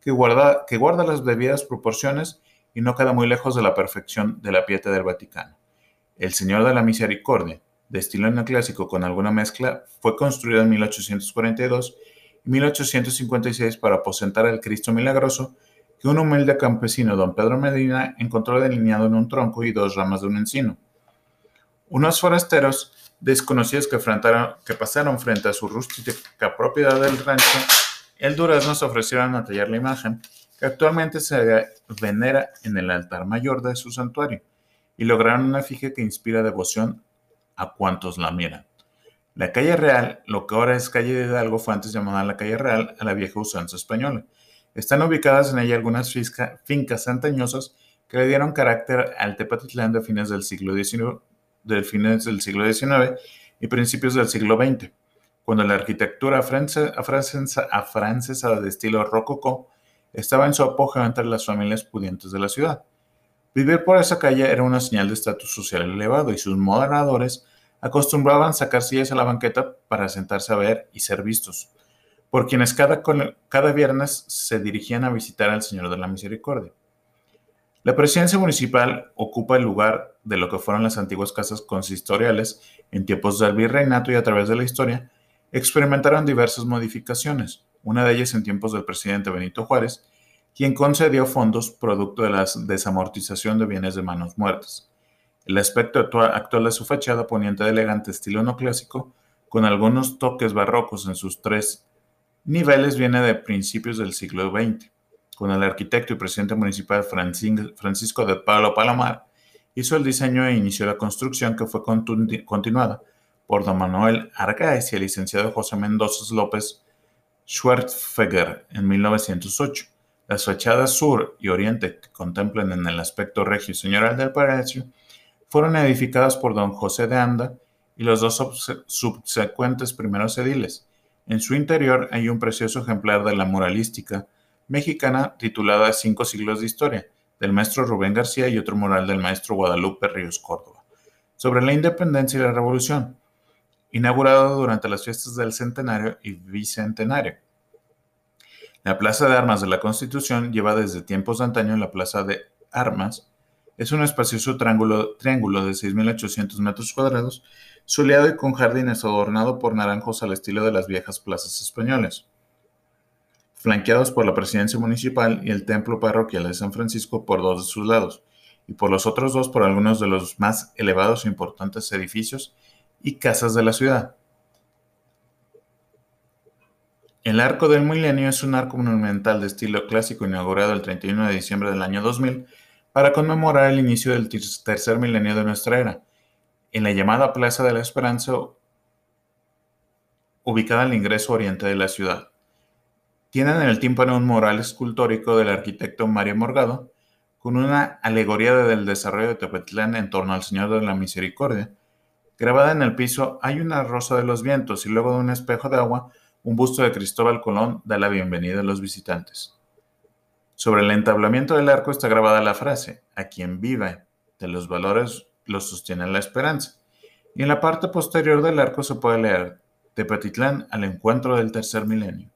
que guarda, que guarda las debidas proporciones y no queda muy lejos de la perfección de la Pieta del Vaticano. El Señor de la Misericordia, de estilo neoclásico con alguna mezcla, fue construido en 1842 y 1856 para aposentar al Cristo Milagroso que un humilde campesino, don Pedro Medina, encontró delineado en un tronco y dos ramas de un encino. Unos forasteros desconocidos que, pasaron frente a su rústica propiedad del rancho, el durazno se ofrecieron a tallar la imagen actualmente se venera en el altar mayor de su santuario, y lograron una fija que inspira devoción a cuantos la miran. La calle Real, lo que ahora es calle de Hidalgo, fue antes llamada la calle Real a la vieja usanza española. Están ubicadas en ella algunas fincas antañosas que le dieron carácter al Tepatitlán de fines del siglo XIX, fines del siglo XIX y principios del siglo XX, cuando la arquitectura afrancesada de estilo rococó estaba en su apogeo entre las familias pudientes de la ciudad. Vivir por esa calle era una señal de estatus social elevado y sus moderadores acostumbraban sacar sillas a la banqueta para sentarse a ver y ser vistos, por quienes cada, cada viernes se dirigían a visitar al Señor de la Misericordia. La presidencia municipal ocupa el lugar de lo que fueron las antiguas casas consistoriales en tiempos del virreinato y a través de la historia experimentaron diversas modificaciones una de ellas en tiempos del presidente Benito Juárez, quien concedió fondos producto de la desamortización de bienes de manos muertas. El aspecto actual de su fachada poniente de elegante estilo neoclásico, con algunos toques barrocos en sus tres niveles, viene de principios del siglo XX, con el arquitecto y presidente municipal Francisco de Pablo Palomar, hizo el diseño e inició la construcción que fue continuada por don Manuel Argáez y el licenciado José Mendoza López Schwertfeger en 1908. Las fachadas sur y oriente que contemplan en el aspecto regio señoral del palacio fueron edificadas por don José de Anda y los dos subsecuentes primeros ediles. En su interior hay un precioso ejemplar de la muralística mexicana titulada Cinco siglos de historia, del maestro Rubén García y otro mural del maestro Guadalupe Ríos Córdoba, sobre la independencia y la revolución inaugurado durante las fiestas del centenario y bicentenario. La Plaza de Armas de la Constitución lleva desde tiempos de antaño la Plaza de Armas. Es un espacioso triángulo, triángulo de 6.800 metros cuadrados, soleado y con jardines adornado por naranjos al estilo de las viejas plazas españolas, flanqueados por la presidencia municipal y el templo parroquial de San Francisco por dos de sus lados, y por los otros dos por algunos de los más elevados e importantes edificios y casas de la ciudad. El Arco del Milenio es un arco monumental de estilo clásico inaugurado el 31 de diciembre del año 2000 para conmemorar el inicio del tercer milenio de nuestra era, en la llamada Plaza de la Esperanza, ubicada al ingreso oriente de la ciudad. Tienen en el tímpano un mural escultórico del arquitecto Mario Morgado, con una alegoría del desarrollo de Tepetlán en torno al Señor de la Misericordia, Grabada en el piso hay una rosa de los vientos y luego de un espejo de agua, un busto de Cristóbal Colón da la bienvenida a los visitantes. Sobre el entablamiento del arco está grabada la frase, a quien vive de los valores lo sostiene la esperanza. Y en la parte posterior del arco se puede leer, Tepatitlán al encuentro del tercer milenio.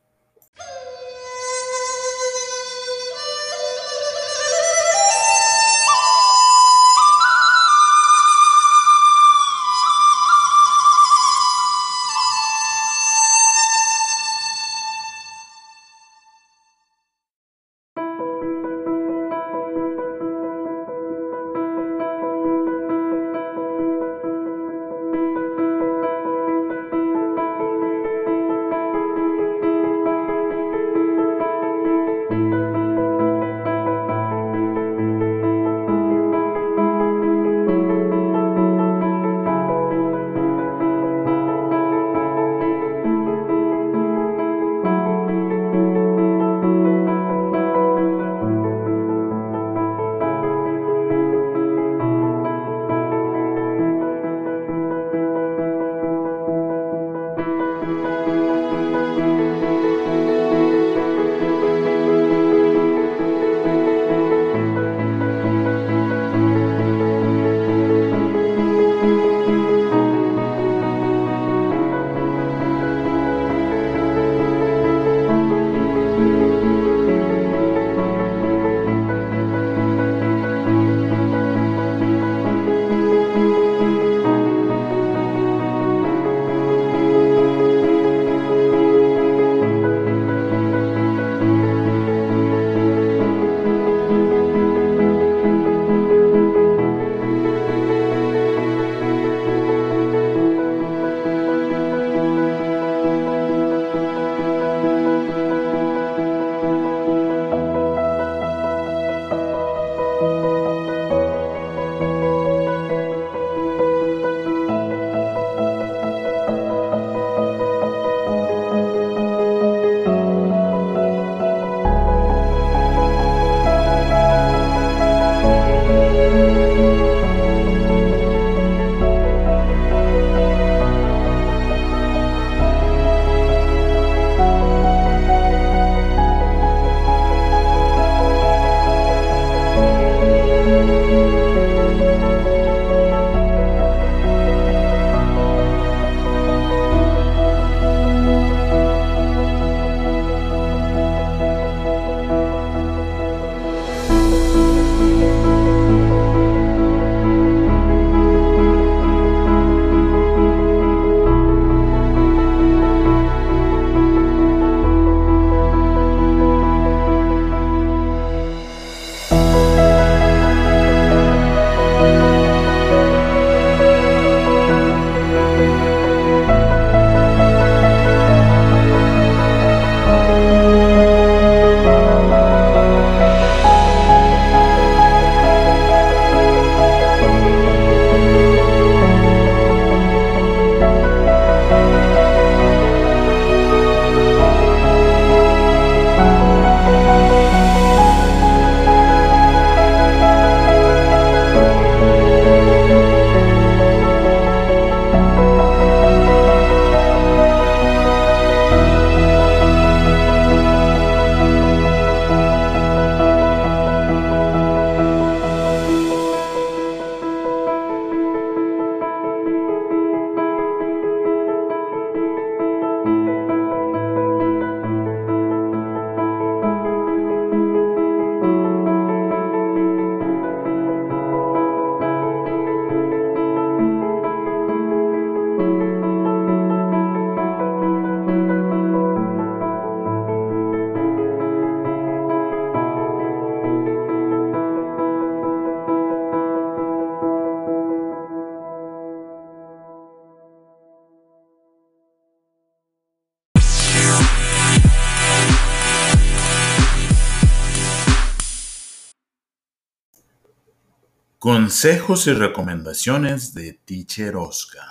Consejos y recomendaciones de Teacher Oscar.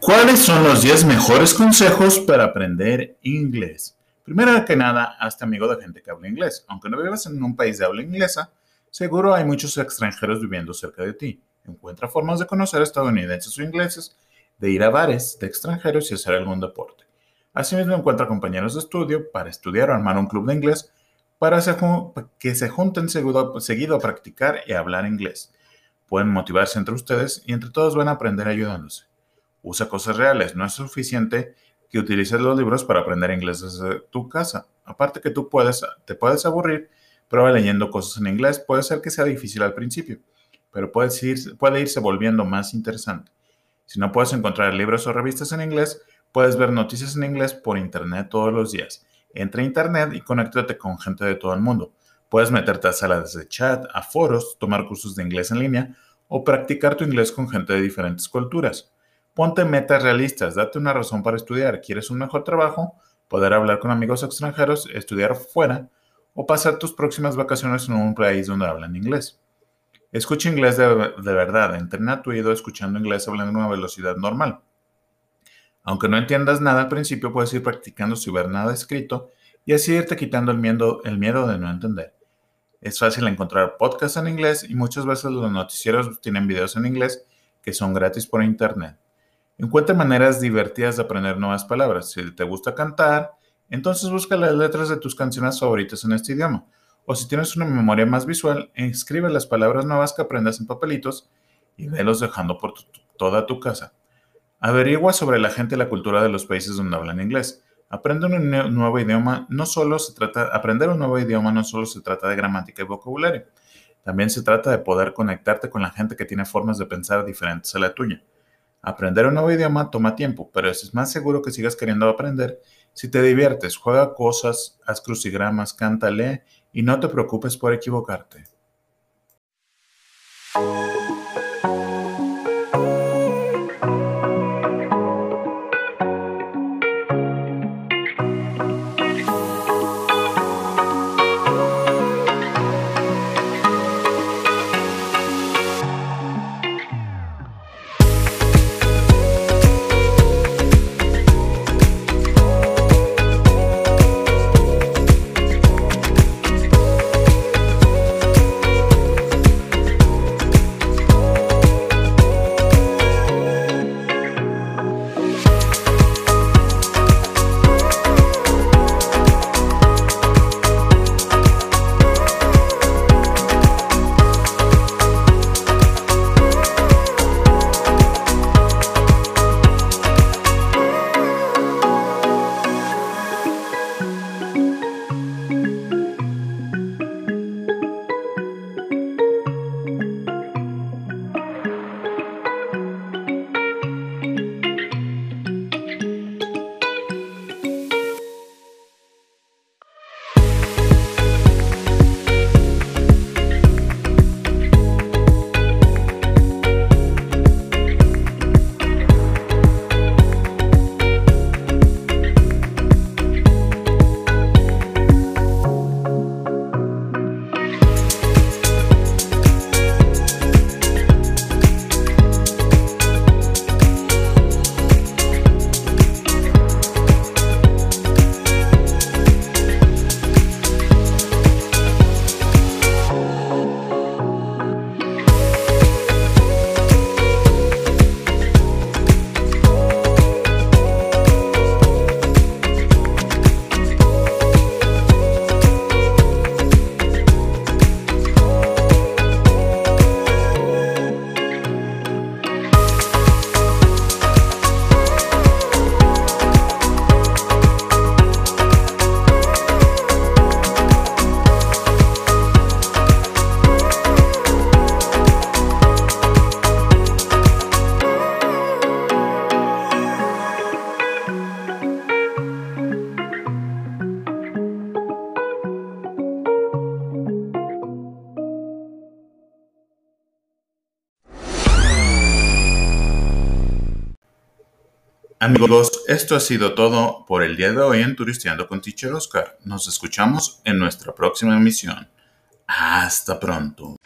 ¿Cuáles son los 10 mejores consejos para aprender inglés? Primero que nada, hazte amigo de gente que habla inglés. Aunque no vivas en un país de habla inglesa, seguro hay muchos extranjeros viviendo cerca de ti. Encuentra formas de conocer estadounidenses o ingleses, de ir a bares de extranjeros y hacer algún deporte. Asimismo, encuentra compañeros de estudio para estudiar o armar un club de inglés para que se junten seguido a practicar y hablar inglés. Pueden motivarse entre ustedes y entre todos van a aprender ayudándose. Usa cosas reales, no es suficiente que utilices los libros para aprender inglés desde tu casa. Aparte que tú puedes, te puedes aburrir, prueba leyendo cosas en inglés, puede ser que sea difícil al principio pero puede irse volviendo más interesante. Si no puedes encontrar libros o revistas en inglés, puedes ver noticias en inglés por internet todos los días. Entra a internet y conéctate con gente de todo el mundo. Puedes meterte a salas de chat, a foros, tomar cursos de inglés en línea o practicar tu inglés con gente de diferentes culturas. Ponte metas realistas, date una razón para estudiar. ¿Quieres un mejor trabajo? Poder hablar con amigos extranjeros, estudiar fuera o pasar tus próximas vacaciones en un país donde hablan inglés. Escucha inglés de, verdad, entrena tu oído escuchando inglés hablando a una velocidad normal. Aunque no entiendas nada al principio, puedes ir practicando sin ver nada escrito y así irte quitando el miedo, el miedo de no entender. Es fácil encontrar podcasts en inglés y muchas veces los noticieros tienen videos en inglés que son gratis por internet. Encuentra maneras divertidas de aprender nuevas palabras. Si te gusta cantar, entonces busca las letras de tus canciones favoritas en este idioma. O si tienes una memoria más visual, escribe las palabras nuevas que aprendas en papelitos y velos dejando por toda tu casa. Averigua sobre la gente y la cultura de los países donde hablan inglés. Aprende un nuevo idioma, no solo se trata, aprender un nuevo idioma no solo se trata de gramática y vocabulario, también se trata de poder conectarte con la gente que tiene formas de pensar diferentes a la tuya. Aprender un nuevo idioma toma tiempo, pero es más seguro que sigas queriendo aprender si te diviertes, juega cosas, haz crucigramas, cántale y no te preocupes por equivocarte. Amigos, esto ha sido todo por el día de hoy en Turisteando con Teacher Oscar. Nos escuchamos en nuestra próxima emisión. Hasta pronto.